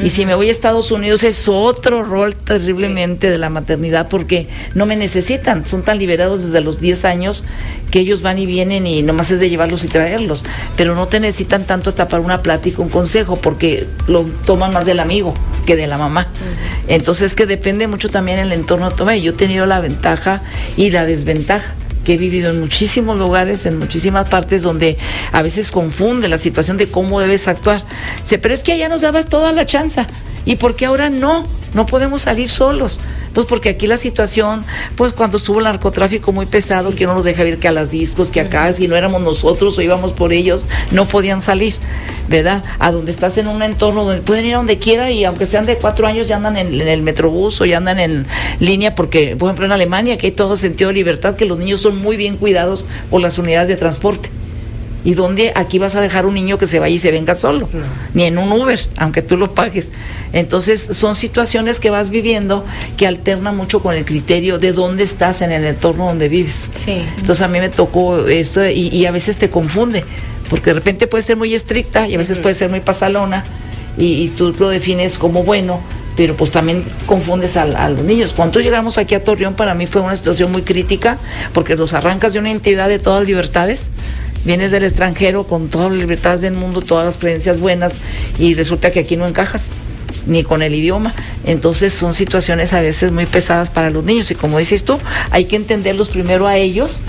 Y si me voy a Estados Unidos es otro rol terriblemente de la maternidad porque no me necesitan, son tan liberados desde los 10 años que ellos van y vienen y nomás es de llevarlos y traerlos, pero no te necesitan tanto hasta para una plática, un consejo, porque lo toman más del amigo que de la mamá. Entonces que depende mucho también el entorno. Yo he tenido la ventaja y la desventaja que he vivido en muchísimos lugares, en muchísimas partes donde a veces confunde la situación de cómo debes actuar. pero es que allá nos dabas toda la chanza. ¿Y por qué ahora no? No podemos salir solos. Pues porque aquí la situación, pues cuando estuvo el narcotráfico muy pesado, que no nos deja ir que a las discos, que acá, si no éramos nosotros o íbamos por ellos, no podían salir, ¿verdad? A donde estás en un entorno donde pueden ir a donde quieran y aunque sean de cuatro años ya andan en, el metrobús o ya andan en línea, porque, por ejemplo, en Alemania, que hay todo sentido de libertad, que los niños son muy bien cuidados por las unidades de transporte. ¿Y dónde aquí vas a dejar un niño que se vaya y se venga solo? Ni en un Uber, aunque tú lo pagues. Entonces, son situaciones que vas viviendo que alternan mucho con el criterio de dónde estás en el entorno donde vives. Sí. Entonces, a mí me tocó eso y, a veces te confunde, porque de repente puede ser muy estricta y a veces puede ser muy pasalona y, y tú lo defines como bueno, pero pues también confundes a, los niños. Cuando llegamos aquí a Torreón, para mí fue una situación muy crítica, porque los arrancas de una entidad de todas libertades, vienes del extranjero con todas las libertades del mundo, todas las creencias buenas, y resulta que aquí no encajas ni con el idioma. Entonces son situaciones a veces muy pesadas para los niños y como dices tú, hay que entenderlos primero a ellos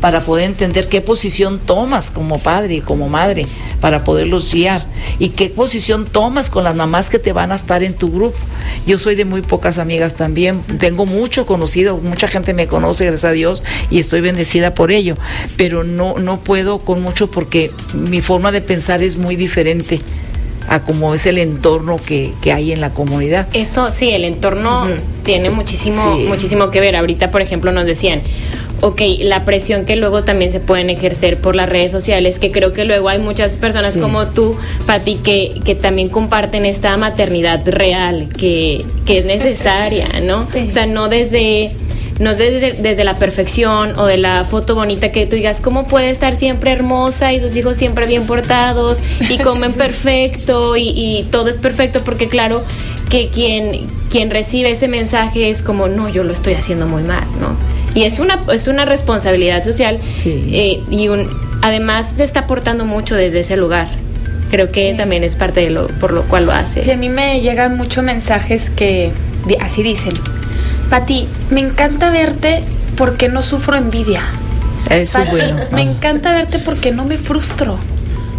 para poder entender qué posición tomas como padre y como madre, para poderlos guiar, y qué posición tomas con las mamás que te van a estar en tu grupo. Yo soy de muy pocas amigas también, tengo mucho conocido, mucha gente me conoce, gracias a Dios, y estoy bendecida por ello, pero no, no puedo con mucho porque mi forma de pensar es muy diferente a cómo es el entorno que, hay en la comunidad. Eso sí, el entorno tiene muchísimo, muchísimo que ver. Ahorita, por ejemplo, nos decían, ok, la presión que luego también se pueden ejercer por las redes sociales, que creo que luego hay muchas personas como tú, Pati, que, que también comparten esta maternidad real, que, que es necesaria, ¿no? O sea, no desde no es desde, desde, la perfección o de la foto bonita que tú digas, ¿cómo puede estar siempre hermosa y sus hijos siempre bien portados y comen perfecto y, y todo es perfecto? Porque claro que quien, quien recibe ese mensaje es como, no, yo lo estoy haciendo muy mal, ¿no? Y es una, es una responsabilidad social eh, y un, además se está aportando mucho desde ese lugar. Creo que también es parte de lo por lo cual lo hace. Sí, a mí me llegan muchos mensajes que así dicen. Pati, me encanta verte porque no sufro envidia. Eso es bueno. Me encanta verte porque no me frustro.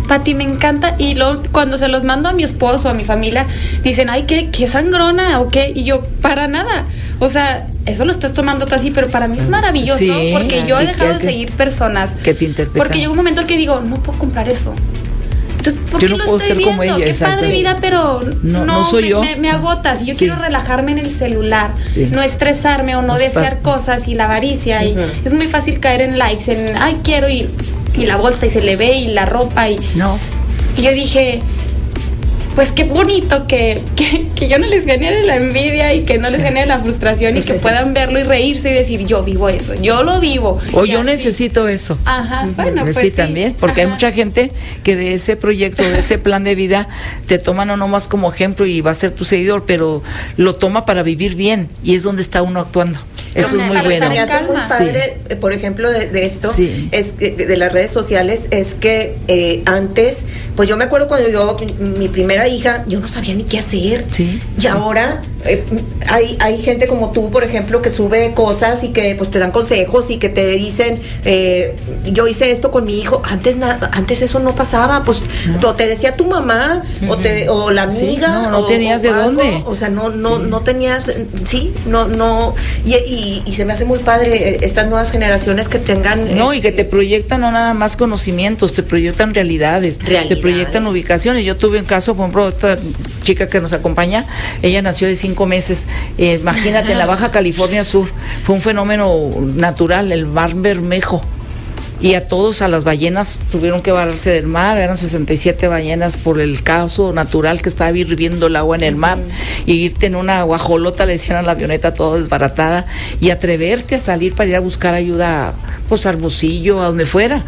Pati, me encanta. Y luego, cuando se los mando a mi esposo, a mi familia, dicen, ay, ¿qué, qué sangrona o qué? Y yo, para nada. O sea, eso lo estás tomando tú así, pero para mí es maravilloso porque yo he dejado de seguir personas. Que te interpretan. Porque llega un momento que digo, no puedo comprar eso. Entonces, ¿por yo qué no lo puedo estoy ser como viendo? ella, Qué padre vida, pero No, no, no soy me, yo. Me, me agotas. Yo Sí. quiero relajarme en el celular, Sí. no estresarme o no, No desear cosas y la avaricia. y es muy fácil caer en likes, en, ay, quiero y, y la bolsa y se le ve y la ropa y No. y yo dije, pues qué bonito que, que, que yo no les genere la envidia y que no les genere la frustración y que puedan verlo y reírse y decir, yo vivo eso, yo lo vivo. O yo así. necesito eso. Ajá, bueno, pues sí, también, porque hay mucha gente que de ese proyecto, de ese plan de vida, te toma no nomás como ejemplo y va a ser tu seguidor, pero lo toma para vivir bien y es donde está uno actuando. Eso es muy bueno. me hace muy padre, eh, por ejemplo, de, de esto, Sí. es de las redes sociales, es que eh, antes, pues yo me acuerdo cuando yo, mi, mi primera hija, yo no sabía ni qué hacer. Sí. Y ahora eh, hay, hay gente como tú, por ejemplo, que sube cosas y que pues te dan consejos y que te dicen, eh, yo hice esto con mi hijo. Antes na- antes eso no pasaba, pues te decía tu mamá o, te, o la Sí, amiga. no, no o- tenías o de algo. dónde. O sea, no, no, no tenías, sí, no, no. Y, y- y se me hace muy padre eh, estas nuevas generaciones que tengan. No, y que este, te proyectan no nada más conocimientos, te proyectan realidades, te proyectan ubicaciones. Yo tuve un caso, por ejemplo, esta chica que nos acompaña, ella nació de cinco meses, eh, imagínate, en la Baja California Sur, fue un fenómeno natural, el mar Bermejo. Y a todos, a las ballenas, tuvieron que barrarse del mar, eran 67 ballenas por el caso natural que estaba hirviendo el agua en el mar, y irte en una guajolota, le decían a la avioneta toda desbaratada, y atreverte a salir para ir a buscar ayuda, pues a Hermosillo, a donde fuera.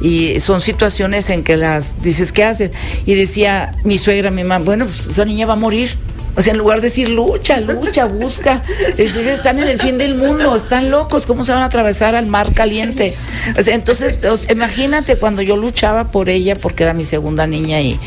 Y son situaciones en que las dices, ¿qué haces? Y decía mi suegra, mi mamá, bueno, pues esa niña va a morir. O sea, en lugar de decir lucha, lucha, busca, es- están en el fin del mundo, están locos, ¿cómo se van a atravesar al mar caliente? O sea, entonces, imagínate cuando yo luchaba por ella, porque era mi segunda niña, y,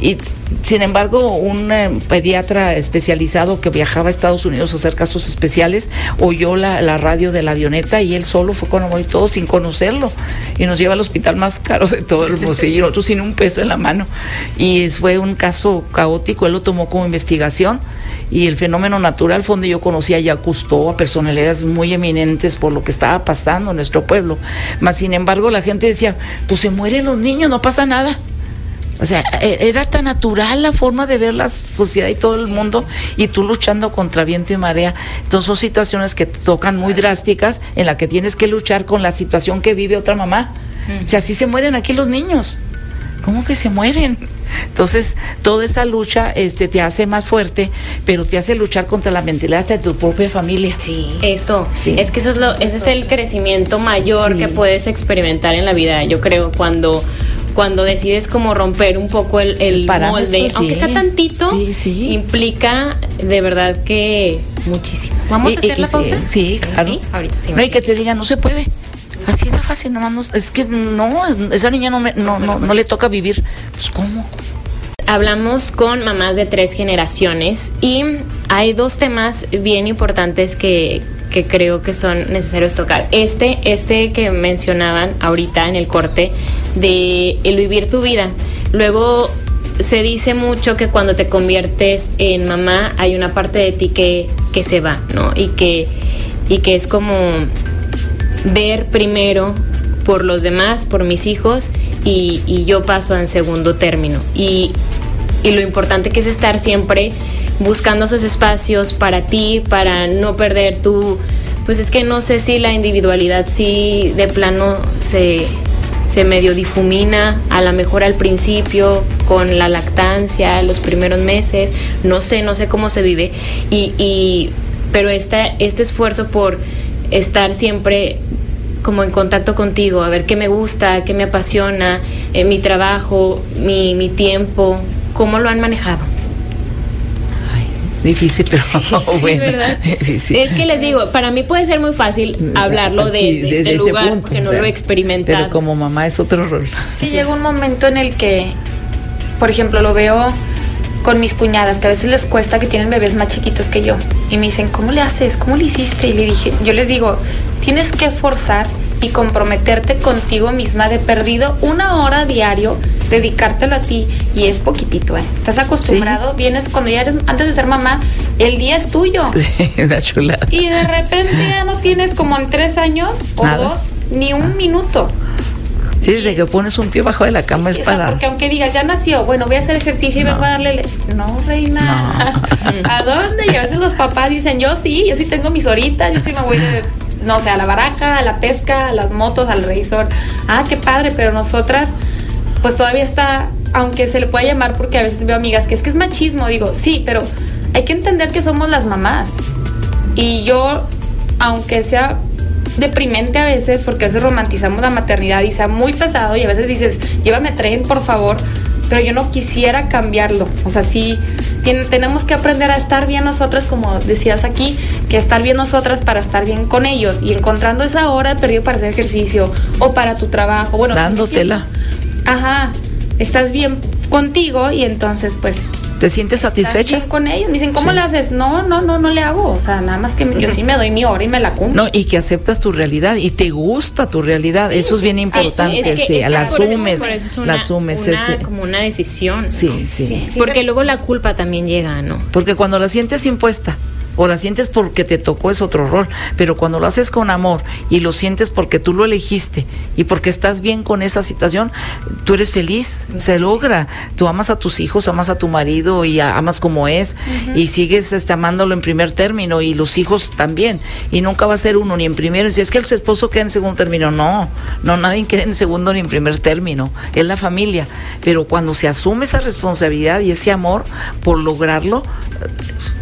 y sin embargo, un eh, pediatra especializado que viajaba a Estados Unidos a hacer casos especiales oyó la, la radio de la avioneta y él solo fue con amor y todo sin conocerlo. Y nos lleva al hospital más caro de todo el Hermosillo, y nosotros sin un peso en la mano. Y fue un caso caótico, él lo tomó como investigación y el fenómeno natural fue donde yo conocí a Yacusto, a personalidades muy eminentes por lo que estaba pasando en nuestro pueblo. Mas sin embargo la gente decía, pues se mueren los niños, no pasa nada. O sea, e- era tan natural la forma de ver la sociedad y todo el mundo y tú luchando contra viento y marea. Entonces son situaciones que tocan muy drásticas en la que tienes que luchar con la situación que vive otra mamá. O sea, así se mueren aquí los niños. ¿Cómo que se mueren? Entonces, toda esa lucha este, te hace más fuerte, pero te hace luchar contra la mentalidad de tu propia familia. Sí. Eso, Sí. es que eso es lo, ese es el crecimiento mayor Sí. que puedes experimentar en la vida, yo creo, cuando cuando decides como romper un poco el, molde, sí. aunque sea tantito, Sí, sí. implica de verdad que muchísimo. ¿Vamos Y- a hacer y- la pausa? Sí, claro. Sí, ahorita sí. No, y que te digan, no se puede. Así de fácil, nomás no, es que no, esa niña no, me- no, no, no le toca vivir. Pues, ¿cómo? Hablamos con mamás de tres generaciones y hay dos temas bien importantes que, que creo que son necesarios tocar. Este, este que mencionaban ahorita en el corte de el vivir tu vida. Luego se dice mucho que cuando te conviertes en mamá hay una parte de ti que, que se va, ¿no? Y que, y que es como ver primero por los demás, por mis hijos, y, y yo paso en segundo término. Y, y lo importante que es estar siempre buscando esos espacios para ti, para no perder tu... Pues es que no sé si la individualidad sí de plano se, se medio difumina, a lo mejor al principio, con la lactancia, los primeros meses, no sé, no sé cómo se vive. Y, pero esta, este esfuerzo por estar siempre como en contacto contigo, a ver qué me gusta, qué me apasiona, eh, mi trabajo, mi, mi tiempo, cómo lo han manejado. Difícil, pero bueno. ¿verdad? Es que les digo, para mí puede ser muy fácil hablarlo de, Sí, de desde este ese lugar punto, porque no o sea, lo he experimentado. Pero como mamá es otro rol. Sí, llega un momento en el que, por ejemplo, lo veo con mis cuñadas, que a veces les cuesta que tienen bebés más chiquitos que yo. Y me dicen, ¿cómo le haces? ¿Cómo le hiciste? Y le dije, yo les digo, tienes que forzar y comprometerte contigo misma de perdido una hora diario, dedicártelo a ti. Y es poquitito, ¿eh? Estás acostumbrado, vienes cuando ya eres, antes de ser mamá, el día es tuyo. Sí, una chulada. Y de repente ya no tienes como en tres años o Nada. dos, ni un minuto. Sí, desde que pones un pie bajo de la cama Sí, es o sea, para. porque aunque digas, ya nació, bueno, voy a hacer ejercicio y No. vengo a darle leche. No, reina. ¿A dónde? Y a veces los papás dicen, yo sí, yo sí tengo mis horitas, yo sí me voy de, no sé, a la baraja, a la pesca, a las motos, al revisor. Ah, qué padre, pero nosotras, pues todavía está, aunque se le pueda llamar, porque a veces veo amigas que es que es machismo, digo, sí, pero hay que entender que somos las mamás. Y yo, aunque sea deprimente a veces, porque a veces romantizamos la maternidad y sea muy pesado y a veces dices, llévame tren, por favor, pero yo no quisiera cambiarlo. O sea, sí, tenemos que aprender a estar bien nosotras, como decías aquí, que estar bien nosotras para estar bien con ellos y encontrando esa hora perdido para hacer ejercicio o para tu trabajo. Bueno, Dándotela. Ajá, estás bien contigo y entonces pues ¿Te sientes satisfecha? bien con ellos. Me dicen, ¿cómo Sí. le haces? No, no, no, no le hago. O sea, nada más que yo sí me doy mi hora y me la cumplo. No, y que aceptas tu realidad y te gusta tu realidad. Eso es bien importante. Sí, es que la asumes. por eso es la asumes. una- ese- como una decisión. Sí, ¿no? sí, Porque luego la culpa también llega, ¿no? Porque cuando la sientes impuesta o la sientes porque te tocó es otro rol, pero cuando lo haces con amor y lo sientes porque tú lo elegiste y porque estás bien con esa situación, tú eres feliz, se logra. Tú amas a tus hijos, amas a tu marido y a- amas como es y sigues este, amándolo en primer término y los hijos también. Y nunca va a ser uno ni en primero. Y si es que el esposo queda en segundo término, no, no, nadie queda en segundo ni en primer término, es la familia. Pero cuando se asume esa responsabilidad y ese amor por lograrlo, eh,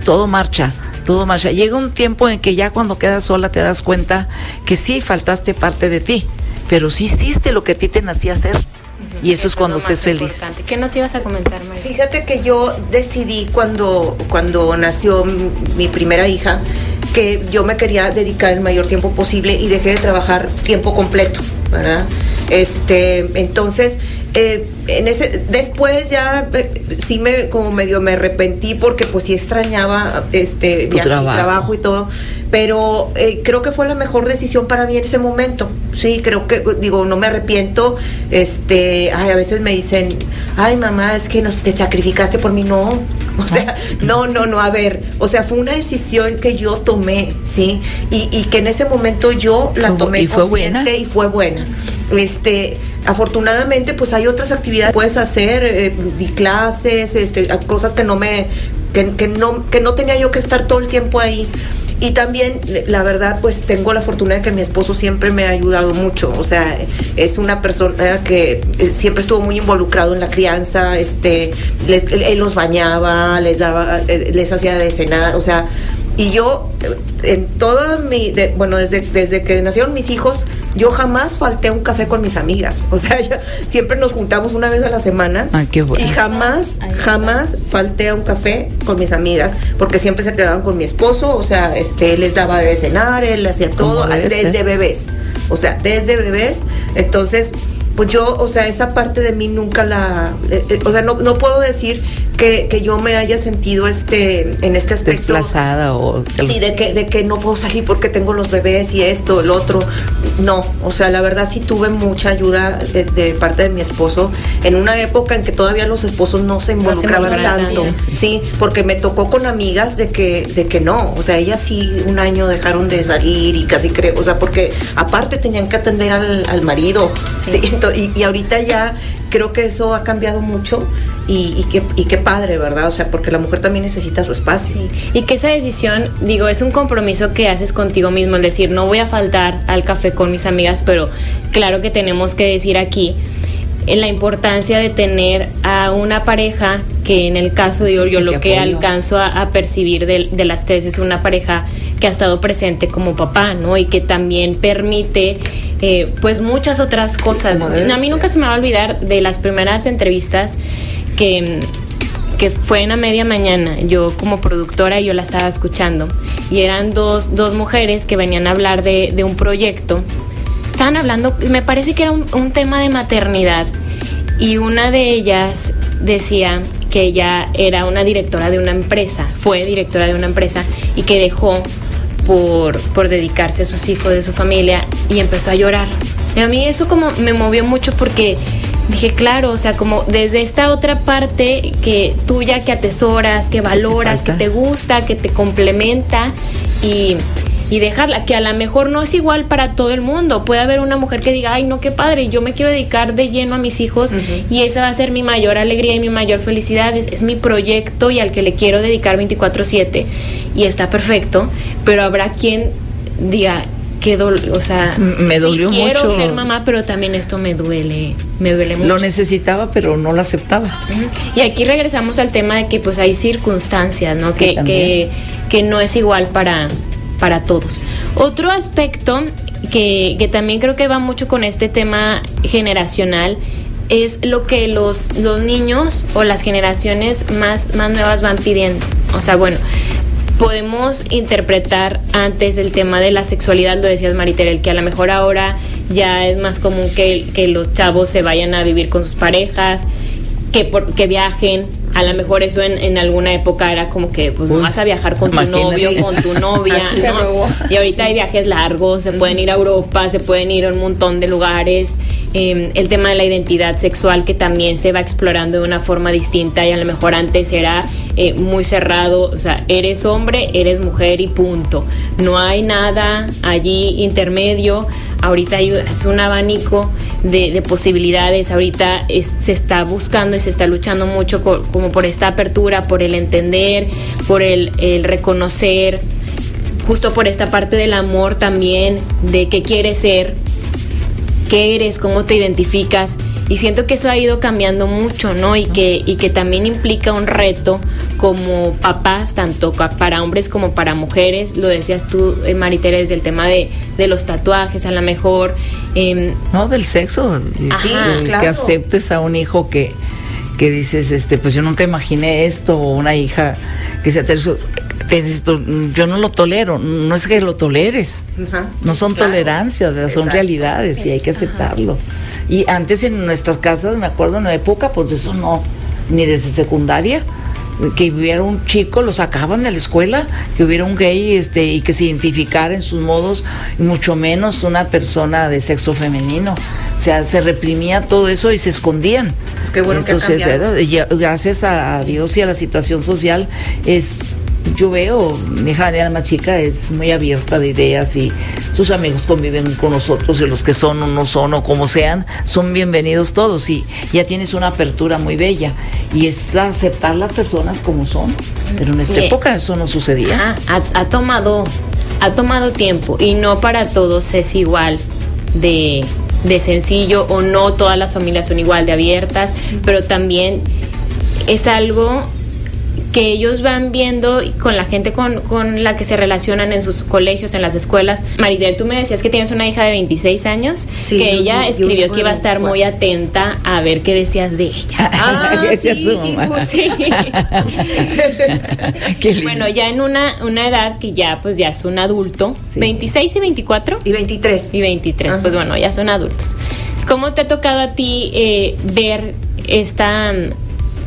todo marcha, todo marcha. Llega un tiempo en que ya cuando quedas sola te das cuenta que sí faltaste parte de ti, pero sí hiciste lo que a ti te nacía hacer. Y eso es cuando más seas feliz. importante. ¿Qué nos ibas a comentar, María? Fíjate que yo decidí cuando, cuando nació mi, mi primera hija que yo me quería dedicar el mayor tiempo posible y dejé de trabajar tiempo completo, ¿verdad? Este, entonces, eh, en ese, después ya eh, sí me como medio me arrepentí porque pues sí extrañaba este mi trabajo. trabajo y todo, pero eh, creo que fue la mejor decisión para mí en ese momento. Sí, creo que digo, no me arrepiento. Este, ay, a veces me dicen, "Ay, mamá, es que nos te sacrificaste por mí." No. O sea, no, no, no, a ver, o sea, fue una decisión que yo tomé, ¿sí? Y, y que en ese momento yo la tomé y fue consciente buena. y fue buena. Este, afortunadamente, pues hay otras actividades que puedes hacer, eh, di clases, este, cosas que no me, que, que no, que no tenía yo que estar todo el tiempo ahí. Y también, la verdad, pues tengo la fortuna de que mi esposo siempre me ha ayudado mucho. O sea, es una persona que eh, siempre estuvo muy involucrado en la crianza. Este, les- él, él los bañaba, les daba, eh, les hacía de cenar. O sea, y yo, en toda mi, de- bueno, desde, desde que nacieron mis hijos, yo jamás falté a un café con mis amigas. O sea, yo- siempre nos juntamos una vez a la semana. Ah, qué bueno. Y jamás, jamás falté a un café con mis amigas, porque siempre se quedaban con mi esposo, o sea, este, él les daba de cenar, él hacía todo, desde ser. bebés. O sea, desde bebés. Entonces, pues yo, o sea, esa parte de mí nunca la, eh, eh, o sea, no, no puedo decir que, que yo me haya sentido este, en este aspecto. Desplazada o... Sí, de que, de que no puedo salir porque tengo los bebés y esto, el otro. No, o sea, la verdad sí tuve mucha ayuda de, de parte de mi esposo en una época en que todavía los esposos no se No se involucraban tanto. Sí, porque me tocó con amigas de que, de que no, o sea, ellas sí un año dejaron de salir y casi creo, o sea, porque aparte tenían que atender al, al marido. Sí. y, y ahorita ya creo que eso ha cambiado mucho y, y, qué, y qué padre, ¿verdad? O sea, porque la mujer también necesita su espacio. Y que esa decisión, digo, es un compromiso que haces contigo mismo, es decir, no voy a faltar al café con mis amigas, pero claro que tenemos que decir aquí en la importancia de tener a una pareja que en el caso de Sí, yo lo que alcanzo a, a percibir de, de las tres es una pareja que ha estado presente como papá, ¿no? Y que también permite eh, pues muchas otras cosas. A mí nunca se me va a olvidar de las primeras entrevistas que que fue en a media mañana, yo como productora yo la estaba escuchando y eran dos, dos mujeres que venían a hablar de, de un proyecto. Estaban hablando, me parece que era un, un tema de maternidad y una de ellas decía que ella era una directora de una empresa, fue directora de una empresa y que dejó por, por dedicarse a sus hijos, de su familia y empezó a llorar. Y a mí eso como me movió mucho porque dije, claro, o sea, como desde esta otra parte que tuya, que atesoras, que valoras, que te gusta, que te complementa y, y dejarla, que a lo mejor no es igual para todo el mundo. Puede haber una mujer que diga, ay, no, qué padre, yo me quiero dedicar de lleno a mis hijos y esa va a ser mi mayor alegría y mi mayor felicidad. Es, es mi proyecto y al que le quiero dedicar 24/7 y está perfecto, pero habrá quien diga, qué o sea, me dolió sí quiero mucho. ser mamá, pero también esto me duele, me duele mucho. Lo necesitaba, pero no lo aceptaba. Y aquí regresamos al tema de que pues hay circunstancias, ¿no? Sí, que, que, que no es igual para, para todos. Otro aspecto que, que también creo que va mucho con este tema generacional es lo que los, los niños o las generaciones más, más nuevas van pidiendo. O sea, bueno, podemos interpretar antes el tema de la sexualidad, lo decías Maritere, que a lo mejor ahora ya es más común que, que los chavos se vayan a vivir con sus parejas, que, por, que viajen. A lo mejor eso en, en alguna época era como que pues Uy, vas a viajar con tu novio, con tu novia. Y ahorita hay viajes largos, se pueden ir a Europa, se pueden ir a un montón de lugares. Eh, el tema de la identidad sexual que también se va explorando de una forma distinta y a lo mejor antes era eh, muy cerrado, o sea, eres hombre, eres mujer y punto. No hay nada allí intermedio. Ahorita hay, es un abanico de, de posibilidades. Ahorita se está buscando y se está luchando mucho co- como por esta apertura, por el entender, por el, el reconocer, justo por esta parte del amor también, de qué quieres ser, qué eres, cómo te identificas. Y siento que eso ha ido cambiando mucho, ¿no? Y que, y que también implica un reto como papás, tanto para hombres como para mujeres. Lo decías tú, eh, Maritere, desde el tema de, de los tatuajes, a lo mejor. em, No, del sexo. Ajá, claro. Que aceptes a un hijo que, que dices, este, pues yo nunca imaginé esto, o una hija que sea tercio. yo no lo tolero, no es que lo toleres. Ajá. No son Claro. tolerancias, son Exacto. realidades y hay que aceptarlo. Y antes en nuestras casas, me acuerdo en la época, pues eso no, ni desde secundaria, que hubiera un chico, lo sacaban de la escuela, que hubiera un gay este, y que se identificara en sus modos, y mucho menos una persona de sexo femenino. O sea, se reprimía todo eso y se escondían. Pues qué bueno que ha Entonces. Y ya- gracias a Dios y a la situación social, es yo veo, mi hija Daniela más chica es muy abierta de ideas y sus amigos conviven con nosotros y los que son o no son o como sean, son bienvenidos todos y ya tienes una apertura muy bella y es la aceptar las personas como son. Pero en Bien. época eso no sucedía. Ajá, ha, ha tomado, ha tomado tiempo y no para todos es igual de, de sencillo o no todas las familias son igual de abiertas, pero también es algo que ellos van viendo con la gente con, con la que se relacionan en sus colegios, en las escuelas. Maridel, tú me decías que tienes una hija de 26 años, Sí, que ella escribió que iba a estar muy 24. atenta a ver qué decías de ella. Ah, Decía sí, su sí, mamá. pues, Sí. Qué lindo. Bueno, ya en una, una edad que ya pues ya es un adulto, Sí. 26 y 24 Y 23. y 23, Ajá. pues bueno, ya son adultos. ¿Cómo te ha tocado a ti eh, ver esta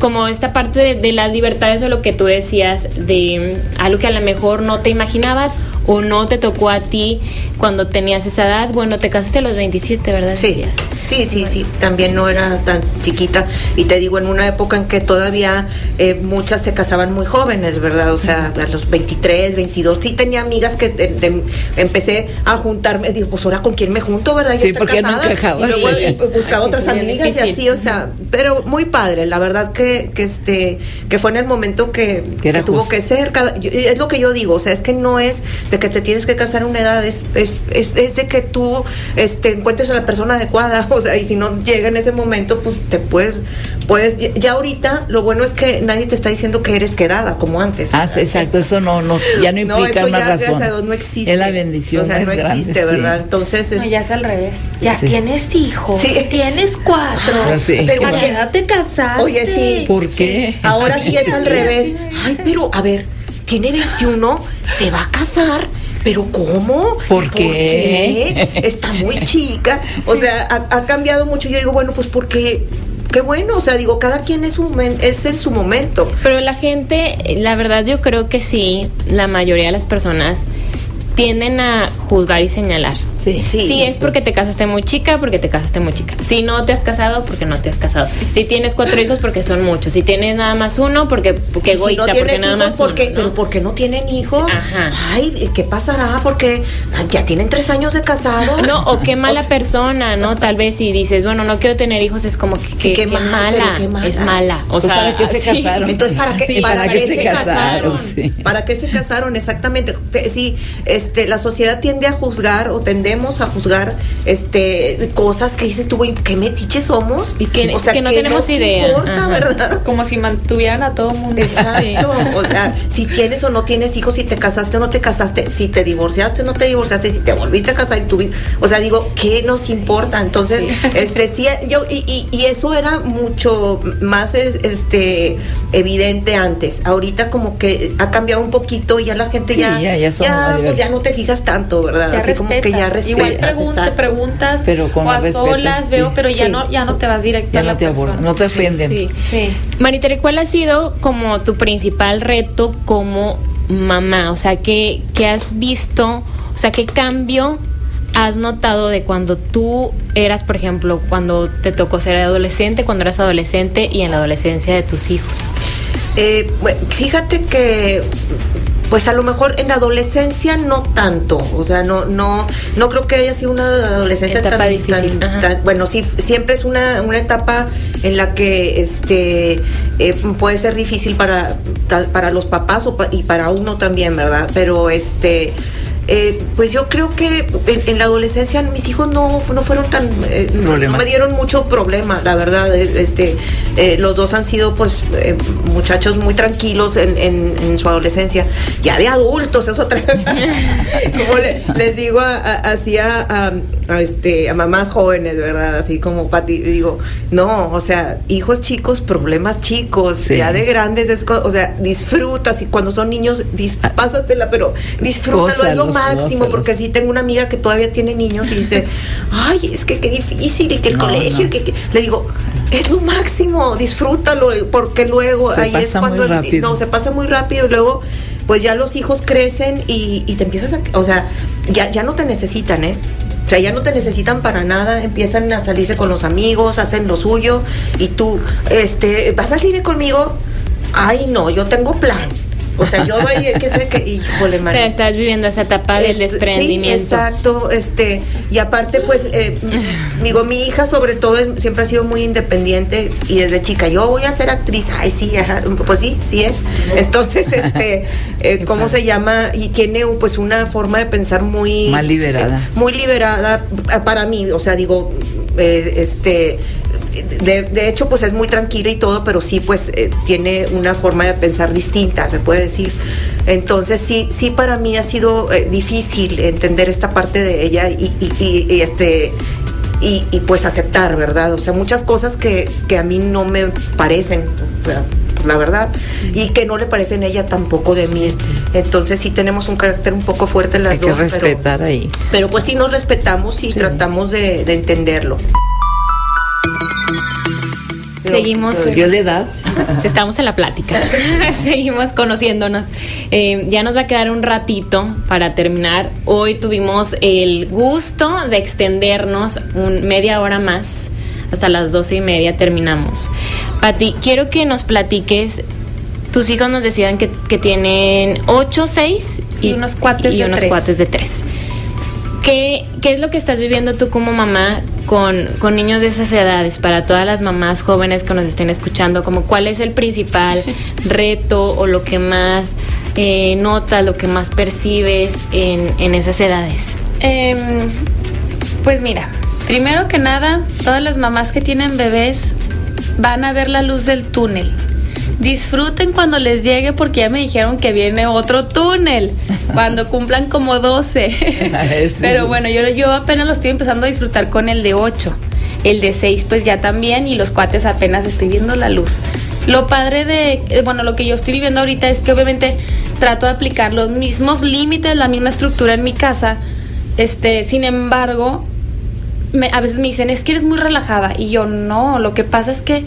como esta parte de, las libertades o lo que tú decías de mm, algo que a lo mejor no te imaginabas o no te tocó a ti cuando tenías esa edad? Bueno, te casaste a los 27, ¿verdad? Sí, Decías. sí, sí, sí, también no era tan chiquita y te digo en una época en que todavía eh, muchas se casaban muy jóvenes, ¿verdad? O sea, a los 23, 22, sí tenía amigas que de- de- empecé a juntarme, digo, pues ahora con quién me junto, ¿verdad? Sí, está porque no casada. encajaba. y luego Sí. buscaba otras sí, amigas y así, o sea, pero muy padre, la verdad que, que este que fue en el momento que, Que era que tuvo justo. que ser, cada- yo- es lo que yo digo, o sea, es que no es de de que te tienes que casar en una edad, es, es, es, es de que tú este, encuentres a la persona adecuada, o sea, y si no llega en ese momento, pues te puedes, puedes, ya ahorita lo bueno es que nadie te está diciendo que eres quedada como antes. Ah, exacto, eso no, no, ya no No, implica eso una ya, razón. gracias a Dios, no existe. Es la bendición O sea, no grande, existe, sí. ¿verdad? Entonces, No, es, ya es al revés. Ya Sí. tienes hijos, Sí. tienes cuatro. Ah, sí. Pero ¿A ¿por qué qué? edad te casaste? Oye, sí. ¿Por sí. qué? Ahora sí es al revés. Ay, pero a ver, tiene 21, se va a casar. Pero ¿cómo? ¿Por qué? qué? Está muy chica. O sea, ha, ha cambiado mucho. Yo digo, bueno, pues porque qué bueno. O sea, digo, cada quien es, un, es en su momento. Pero la gente, la verdad yo creo que sí, la mayoría de las personas tienden a juzgar y señalar. Sí. Sí. Si es porque te casaste muy chica, porque te casaste muy chica. Si no te has casado, porque no te has casado. Si tienes cuatro hijos, porque son muchos. Si tienes nada más uno, porque, porque Y si egoísta, no porque tienes nada hijos, más ¿por qué? uno, ¿no? Pero ¿por qué no tienen hijos? Ajá. Ay, ¿qué pasará? Porque ya tienen tres años de casado. No, o qué mala O sea, persona, ¿no? Tal vez si dices, bueno, no quiero tener hijos, es como que, Sí, que- mal, mala, pero qué mala. es mala. O Pues, sea, ¿para qué se sí. casaron? Entonces, ¿para qué, Sí, para ¿para qué qué se se casaron? casaron? Sí. ¿Para qué se casaron? Exactamente. Te- Sí, este, la sociedad tiende a juzgar o tendemos a juzgar este, cosas que dices tú, güey, ¿qué metiches somos? Y que- que no tenemos nos idea. importa. ¿verdad? Como si mantuvieran a todo mundo. Exacto, o sea, si tienes o no tienes hijos, si te casaste o no te casaste, si te divorciaste o no te divorciaste, si te volviste a casar y tuviste, o sea, digo, ¿qué nos importa? Entonces, este, sí, yo, y, y- y eso era mucho más, es- este, evidente antes, ahorita como que ha cambiado un poquito y ya la gente Sí, ya, ya- ya más pues ya no te fijas tanto, ¿verdad? Ya Así como que ya Igual respetas, pregun- te exacto. preguntas Pero con o a respeto, solas sí. veo, pero ya no ya no te vas directo Ya a la no te persona. no te ofenden. Sí. Sí. Maritere, ¿cuál ha sido como tu principal reto como mamá? O sea, ¿qué, qué has visto? O sea, ¿qué cambio has notado de cuando tú eras, por ejemplo, cuando te tocó ser adolescente, cuando eras adolescente y en la adolescencia de tus hijos? Eh, fíjate que pues a lo mejor en la adolescencia no tanto, o sea, no no no creo que haya sido una adolescencia Etapa tan, difícil, tan- ajá. tan- bueno, sí siempre es una, una etapa en la que este eh, puede ser difícil para para los papás o pa- y para uno también, ¿verdad? Pero este eh, pues yo creo que en, en la adolescencia mis hijos no, no fueron tan eh, no Problemas. me dieron mucho problema, la verdad. eh, Este, eh, los dos han sido, pues, eh, muchachos muy tranquilos en, en- en su adolescencia. Ya de adultos es otra. como le- les digo a- a- así a, a- a, este, a mamás jóvenes, ¿verdad? Así como Pati, digo, no, o sea, hijos chicos, problemas chicos. Sí. Ya de grandes, o sea, disfrutas y cuando son niños, dis- pásatela, pero disfrútalo, es lo Gózalos, máximo, porque sí tengo una amiga que todavía tiene niños y dice, ay, es que qué difícil y que el No, colegio, no. que, que-". le digo, es lo máximo, disfrútalo, porque luego Se ahí es cuando muy el- rápido. no se pasa muy rápido y luego pues ya los hijos crecen y, y te empiezas a, o sea, ya, ya no te necesitan, ¿eh? O sea, ya no te necesitan para nada, empiezan a salirse con los amigos, hacen lo suyo y tú, este, ¿vas al cine conmigo? Ay, no, yo tengo plan. O sea, yo voy, que sé que, híjole, O Mari. sea, estás viviendo esa etapa del Este, desprendimiento. Sí, exacto, este, y aparte, pues, eh, digo, mi hija sobre todo es- siempre ha sido muy independiente y desde chica, yo voy a ser actriz, ay, sí, ajá, pues sí, sí es. Entonces, este, eh, ¿cómo se llama? Y tiene un, pues una forma de pensar muy... Más liberada. eh, muy liberada para mí, o sea, digo, eh, este... De, de hecho, pues es muy tranquila y todo, pero sí, pues eh, tiene una forma de pensar distinta, se puede decir. Entonces, sí, sí para mí ha sido eh, difícil entender esta parte de ella y, y- y- y, este y, y, pues aceptar, ¿verdad? O sea, muchas cosas que, que a mí no me parecen, la- verdad, y que no le parecen a ella tampoco de mí. Entonces sí tenemos un carácter un poco fuerte las Hay que dos. pero- respetar ahí. pero pues sí nos respetamos y Sí. tratamos de, de entenderlo. Seguimos. Pero yo de edad. Estamos en la plática. Seguimos conociéndonos. Eh, ya nos va a quedar un ratito para terminar. Hoy tuvimos el gusto de extendernos un media hora más. Hasta las doce y media terminamos. Pati, quiero que nos platiques. Tus hijos nos decían que, que tienen ocho, seis Y unos cuates y de unos tres. cuates de tres. ¿Qué, ¿Qué es lo que estás viviendo tú como mamá con, con niños de esas edades? Para todas las mamás jóvenes que nos estén escuchando, como cuál es el principal reto o lo que más eh, notas, lo que más percibes en, en esas edades? Em, pues mira, primero que nada, todas las mamás que tienen bebés van a ver la luz del túnel. Disfruten cuando les llegue porque ya me dijeron que viene otro túnel cuando cumplan como 12. Pero bueno, yo, yo apenas lo estoy empezando a disfrutar con el de 8. El de 6 pues ya también y los cuates apenas estoy viendo la luz. Lo padre de, eh, bueno, lo que yo estoy viviendo ahorita es que obviamente trato de aplicar los mismos límites, la misma estructura en mi casa. Este, sin embargo, me- a veces me dicen, es que eres muy relajada. Y yo, no, lo que pasa es que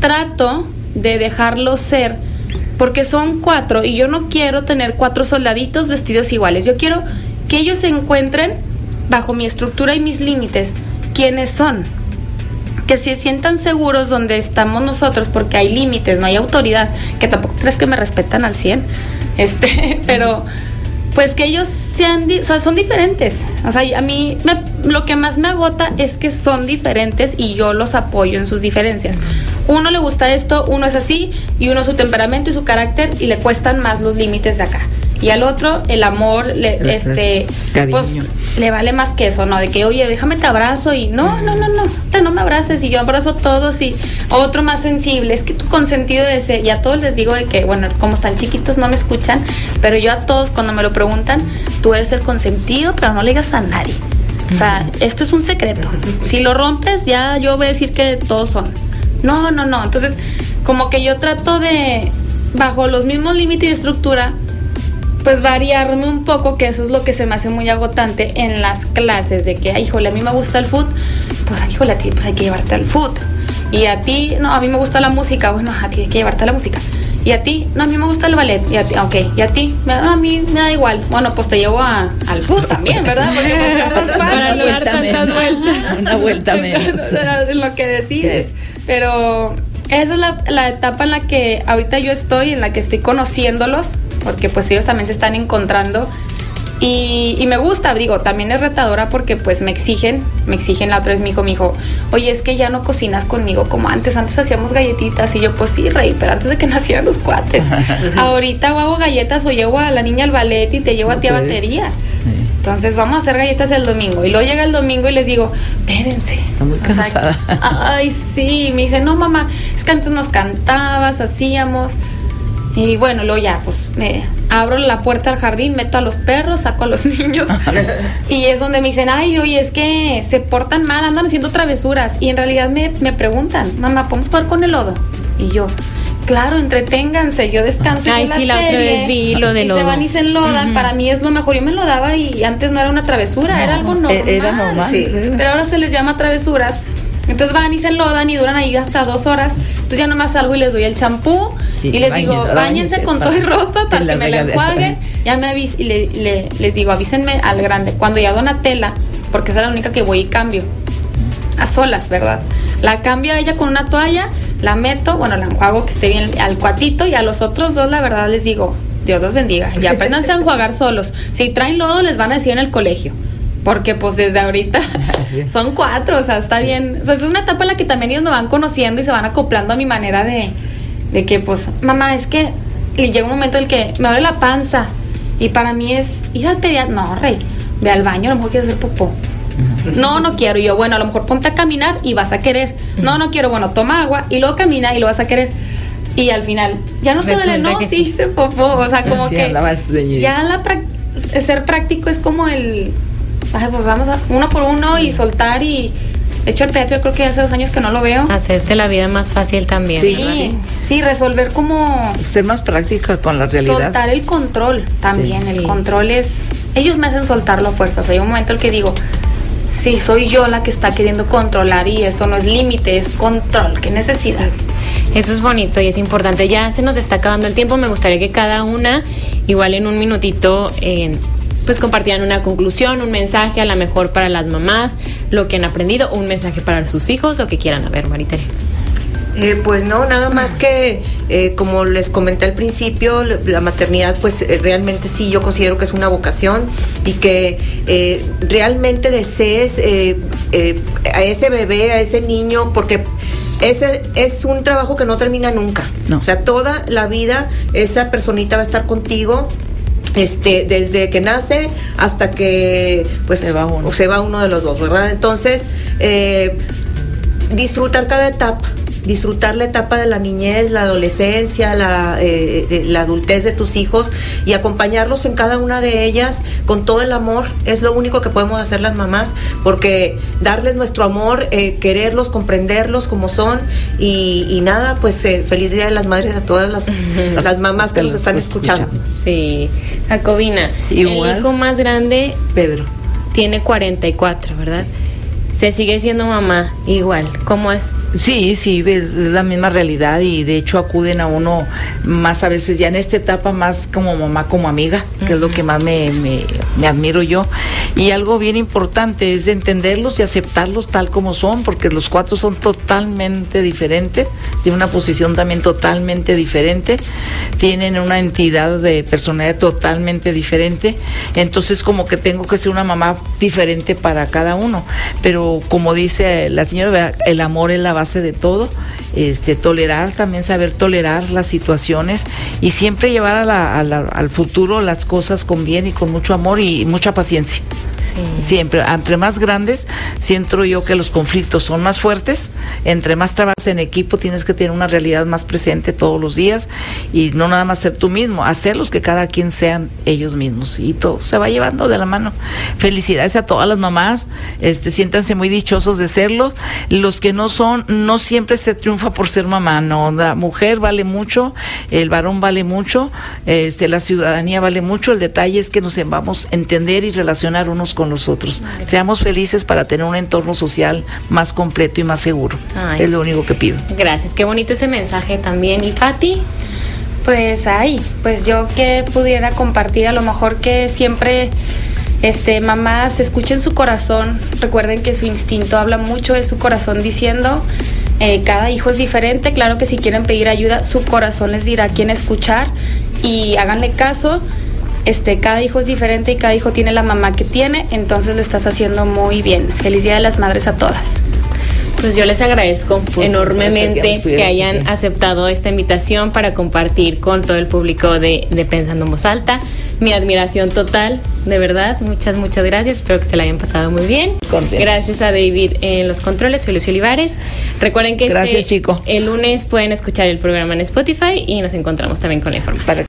trato de dejarlos ser, porque son cuatro y yo no quiero tener cuatro soldaditos vestidos iguales. Yo quiero que ellos se encuentren bajo mi estructura y mis límites, quiénes son. Que se sientan seguros donde estamos nosotros, porque hay límites, no hay autoridad, que tampoco crees que me respetan al 100, este, pero pues que ellos sean, o sea, son diferentes. O sea, a mí me- lo que más me agota es que son diferentes y yo los apoyo en sus diferencias. Uno le gusta esto, uno es así y uno su temperamento y su carácter y le cuestan más los límites de acá. Y al otro el amor, le, este, cariño. pues le vale más que eso, ¿no? De que, oye, déjame te abrazo y no, no, no, no, te no me abraces y yo abrazo a todos y otro más sensible. Es que tu consentido de ese, y a todos les digo de que, bueno, como están chiquitos no me escuchan, pero yo a todos cuando me lo preguntan, tú eres el consentido, pero no le digas a nadie. O sea, esto es un secreto. Si lo rompes, ya yo voy a decir que todos son. No, no, no. Entonces, como que yo trato de, bajo los mismos límites y estructura, pues variarme un poco, que eso es lo que se me hace muy agotante en las clases, de que, híjole, a mí me gusta el food, pues, híjole, a ti, pues hay que llevarte al food. Y a ti, no, a mí me gusta la música, bueno, a ti hay que llevarte a la música. Y a ti, no, a mí me gusta el ballet. Y a ti, ok, y a ti, a mí me da igual. Bueno, pues te llevo a- al food también, ¿verdad? Porque pues, Para no dar tantas menos. vueltas. Una vuelta menos. O sea, en lo que decides. Sí. Pero esa es la, la etapa en la que ahorita yo estoy, en la que estoy conociéndolos, porque pues ellos también se están encontrando. Y, y me gusta, digo, también es retadora porque pues me exigen, me exigen la otra vez mi hijo, me dijo, oye, es que ya no cocinas conmigo como antes, antes hacíamos galletitas y yo pues sí, rey, pero antes de que nacieran los cuates. Ahorita o hago galletas o llevo a la niña al ballet y te llevo a ti a batería. Sí. Entonces vamos a hacer galletas el domingo. Y luego llega el domingo y les digo, espérense. Está muy O sea, cansada. ay, sí. Me dice, no, mamá, es que antes nos cantabas, hacíamos. Y bueno, luego ya, pues me abro la puerta al jardín, meto a los perros, saco a los niños. y es donde me dicen, ay, oye, es que se portan mal, andan haciendo travesuras. Y en realidad me, me preguntan, mamá, ¿podemos jugar con el lodo? Y yo, claro, entreténganse, yo descanso. y Ay, veo sí, la otra serie, vez vi lo de y se lodo. van y se enlodan. Para mí es lo mejor. Yo me enlodaba y antes no era una travesura, era algo normal. E- Era normal. Sí. Pero ahora se les llama travesuras. Entonces van y se enlodan y duran ahí hasta dos horas. Entonces ya nomás salgo y les doy el champú y les bañen- digo, bañense con y ropa para la que me la enjuaguen. Ya me avis y le- le- les digo, avísenme al grande. Cuando ya Donatella, porque esa es la única que voy y cambio. A solas, ¿verdad? La cambio a ella con una toalla, la meto, bueno, la enjuago que esté bien al cuatito y a los otros dos, la verdad, les digo, Dios los bendiga. Ya apréndanse a enjuagar solos. Si traen lodo, les van a decir en el colegio. Porque pues desde ahorita son cuatro, o sea, está bien. O sea, es una etapa en la que también ellos me van conociendo y se van acoplando a mi manera de, de que pues, mamá, es que y llega un momento en el que me duele la panza y para mí es ir al pediatra, no, rey, ve al baño, a lo mejor quieres hacer popó. No, no quiero. Y yo, bueno, a lo mejor ponte a caminar y vas a querer. No, no quiero. Bueno, toma agua y luego camina y lo vas a querer. Y al final, ya no te duele, no, sí, hice popó. O sea, como que ya la ser práctico es como el, ay, pues vamos a uno por uno y soltar y de hecho el teatro yo creo que hace dos años que no lo veo. Hacerte la vida más fácil también. Sí. Sí, sí, resolver como Ser más práctica con la realidad. soltar el control también. Sí. el Sí. control es, ellos me hacen soltarlo a fuerza. O sea, hay un momento en el que digo, sí, soy yo la que está queriendo controlar y esto no es límite, es control, qué necesidad. Eso es bonito y es importante. Ya se nos está acabando el tiempo. Me gustaría que cada una, igual en un minutito, eh, pues compartieran una conclusión, un mensaje a la mejor para las mamás, lo que han aprendido, un mensaje para sus hijos, lo que quieran. A ver, Maritere. Eh, pues no, nada más que, eh, como les comenté al principio, la la maternidad, pues eh, realmente sí, yo considero que es una vocación y que eh, realmente desees eh, eh, a ese bebé, a ese niño, porque ese es un trabajo que no termina nunca. No. O sea, toda la vida esa personita va a estar contigo este, desde que nace hasta que pues Se va uno. se va uno de los dos, ¿verdad? Entonces, eh, disfrutar cada etapa, disfrutar la etapa de la niñez, la adolescencia, la, eh, eh, la adultez de tus hijos y acompañarlos en cada una de ellas con todo el amor, es lo único que podemos hacer las mamás, porque darles nuestro amor, eh, quererlos, comprenderlos como son y, y nada, pues eh, feliz día de las madres a todas las, las mamás que nos están escuchando. Sí, Jacobina, Igual. el hijo más grande Pedro. tiene 44, ¿verdad? Se sigue siendo mamá, igual. ¿Cómo es? Sí, sí, es la misma realidad y de hecho acuden a uno más a veces ya en esta etapa más como mamá, como amiga, que es lo que más me, me- me admiro yo. Y algo bien importante es entenderlos y aceptarlos tal como son, porque los cuatro son totalmente diferentes, tienen una posición también totalmente diferente, tienen una entidad de personalidad totalmente diferente, entonces como que tengo que ser una mamá diferente para cada uno, pero como dice la señora, el amor es la base de todo, este, tolerar, también saber tolerar las situaciones y siempre llevar a la- al futuro las cosas con bien y con mucho amor y mucha paciencia. Siempre, entre más grandes, siento yo que los conflictos son más fuertes. Entre más trabajas en equipo, tienes que tener una realidad más presente todos los días y no nada más ser tú mismo, hacerlos que cada quien sean ellos mismos y todo se va llevando de la mano. Felicidades a todas las mamás, este, siéntanse muy dichosos de serlos. Los que no son, no siempre se triunfa por ser mamá, no. La mujer vale mucho, el varón vale mucho, este, la ciudadanía vale mucho. El detalle es que nos vamos a entender y relacionar unos con los otros. Seamos felices para tener un entorno social más completo y más seguro. Ay. Es lo único que pido. Gracias, qué bonito ese mensaje también. ¿Y Patti? Pues ahí, pues yo que pudiera compartir, a lo mejor que siempre, este, mamás, escuchen su corazón, recuerden que su instinto habla mucho de su corazón diciendo, eh, cada hijo es diferente, claro que si quieren pedir ayuda, su corazón les dirá a quién escuchar y háganle caso. Este, cada hijo es diferente y cada hijo tiene la mamá que tiene, entonces lo estás haciendo muy bien. Feliz Día de las Madres a todas. Pues yo les agradezco Pues, enormemente que hayan aceptado esta invitación para compartir con todo el público de, de Pensando en Voz Alta. Mi admiración total, de verdad. Muchas, muchas gracias. Espero que se la hayan pasado muy bien. Contenta. Gracias a David en los controles. Soy Lucio Olivares. Recuerden que este- chico. el lunes pueden escuchar el programa en Spotify y nos encontramos también con la información. Para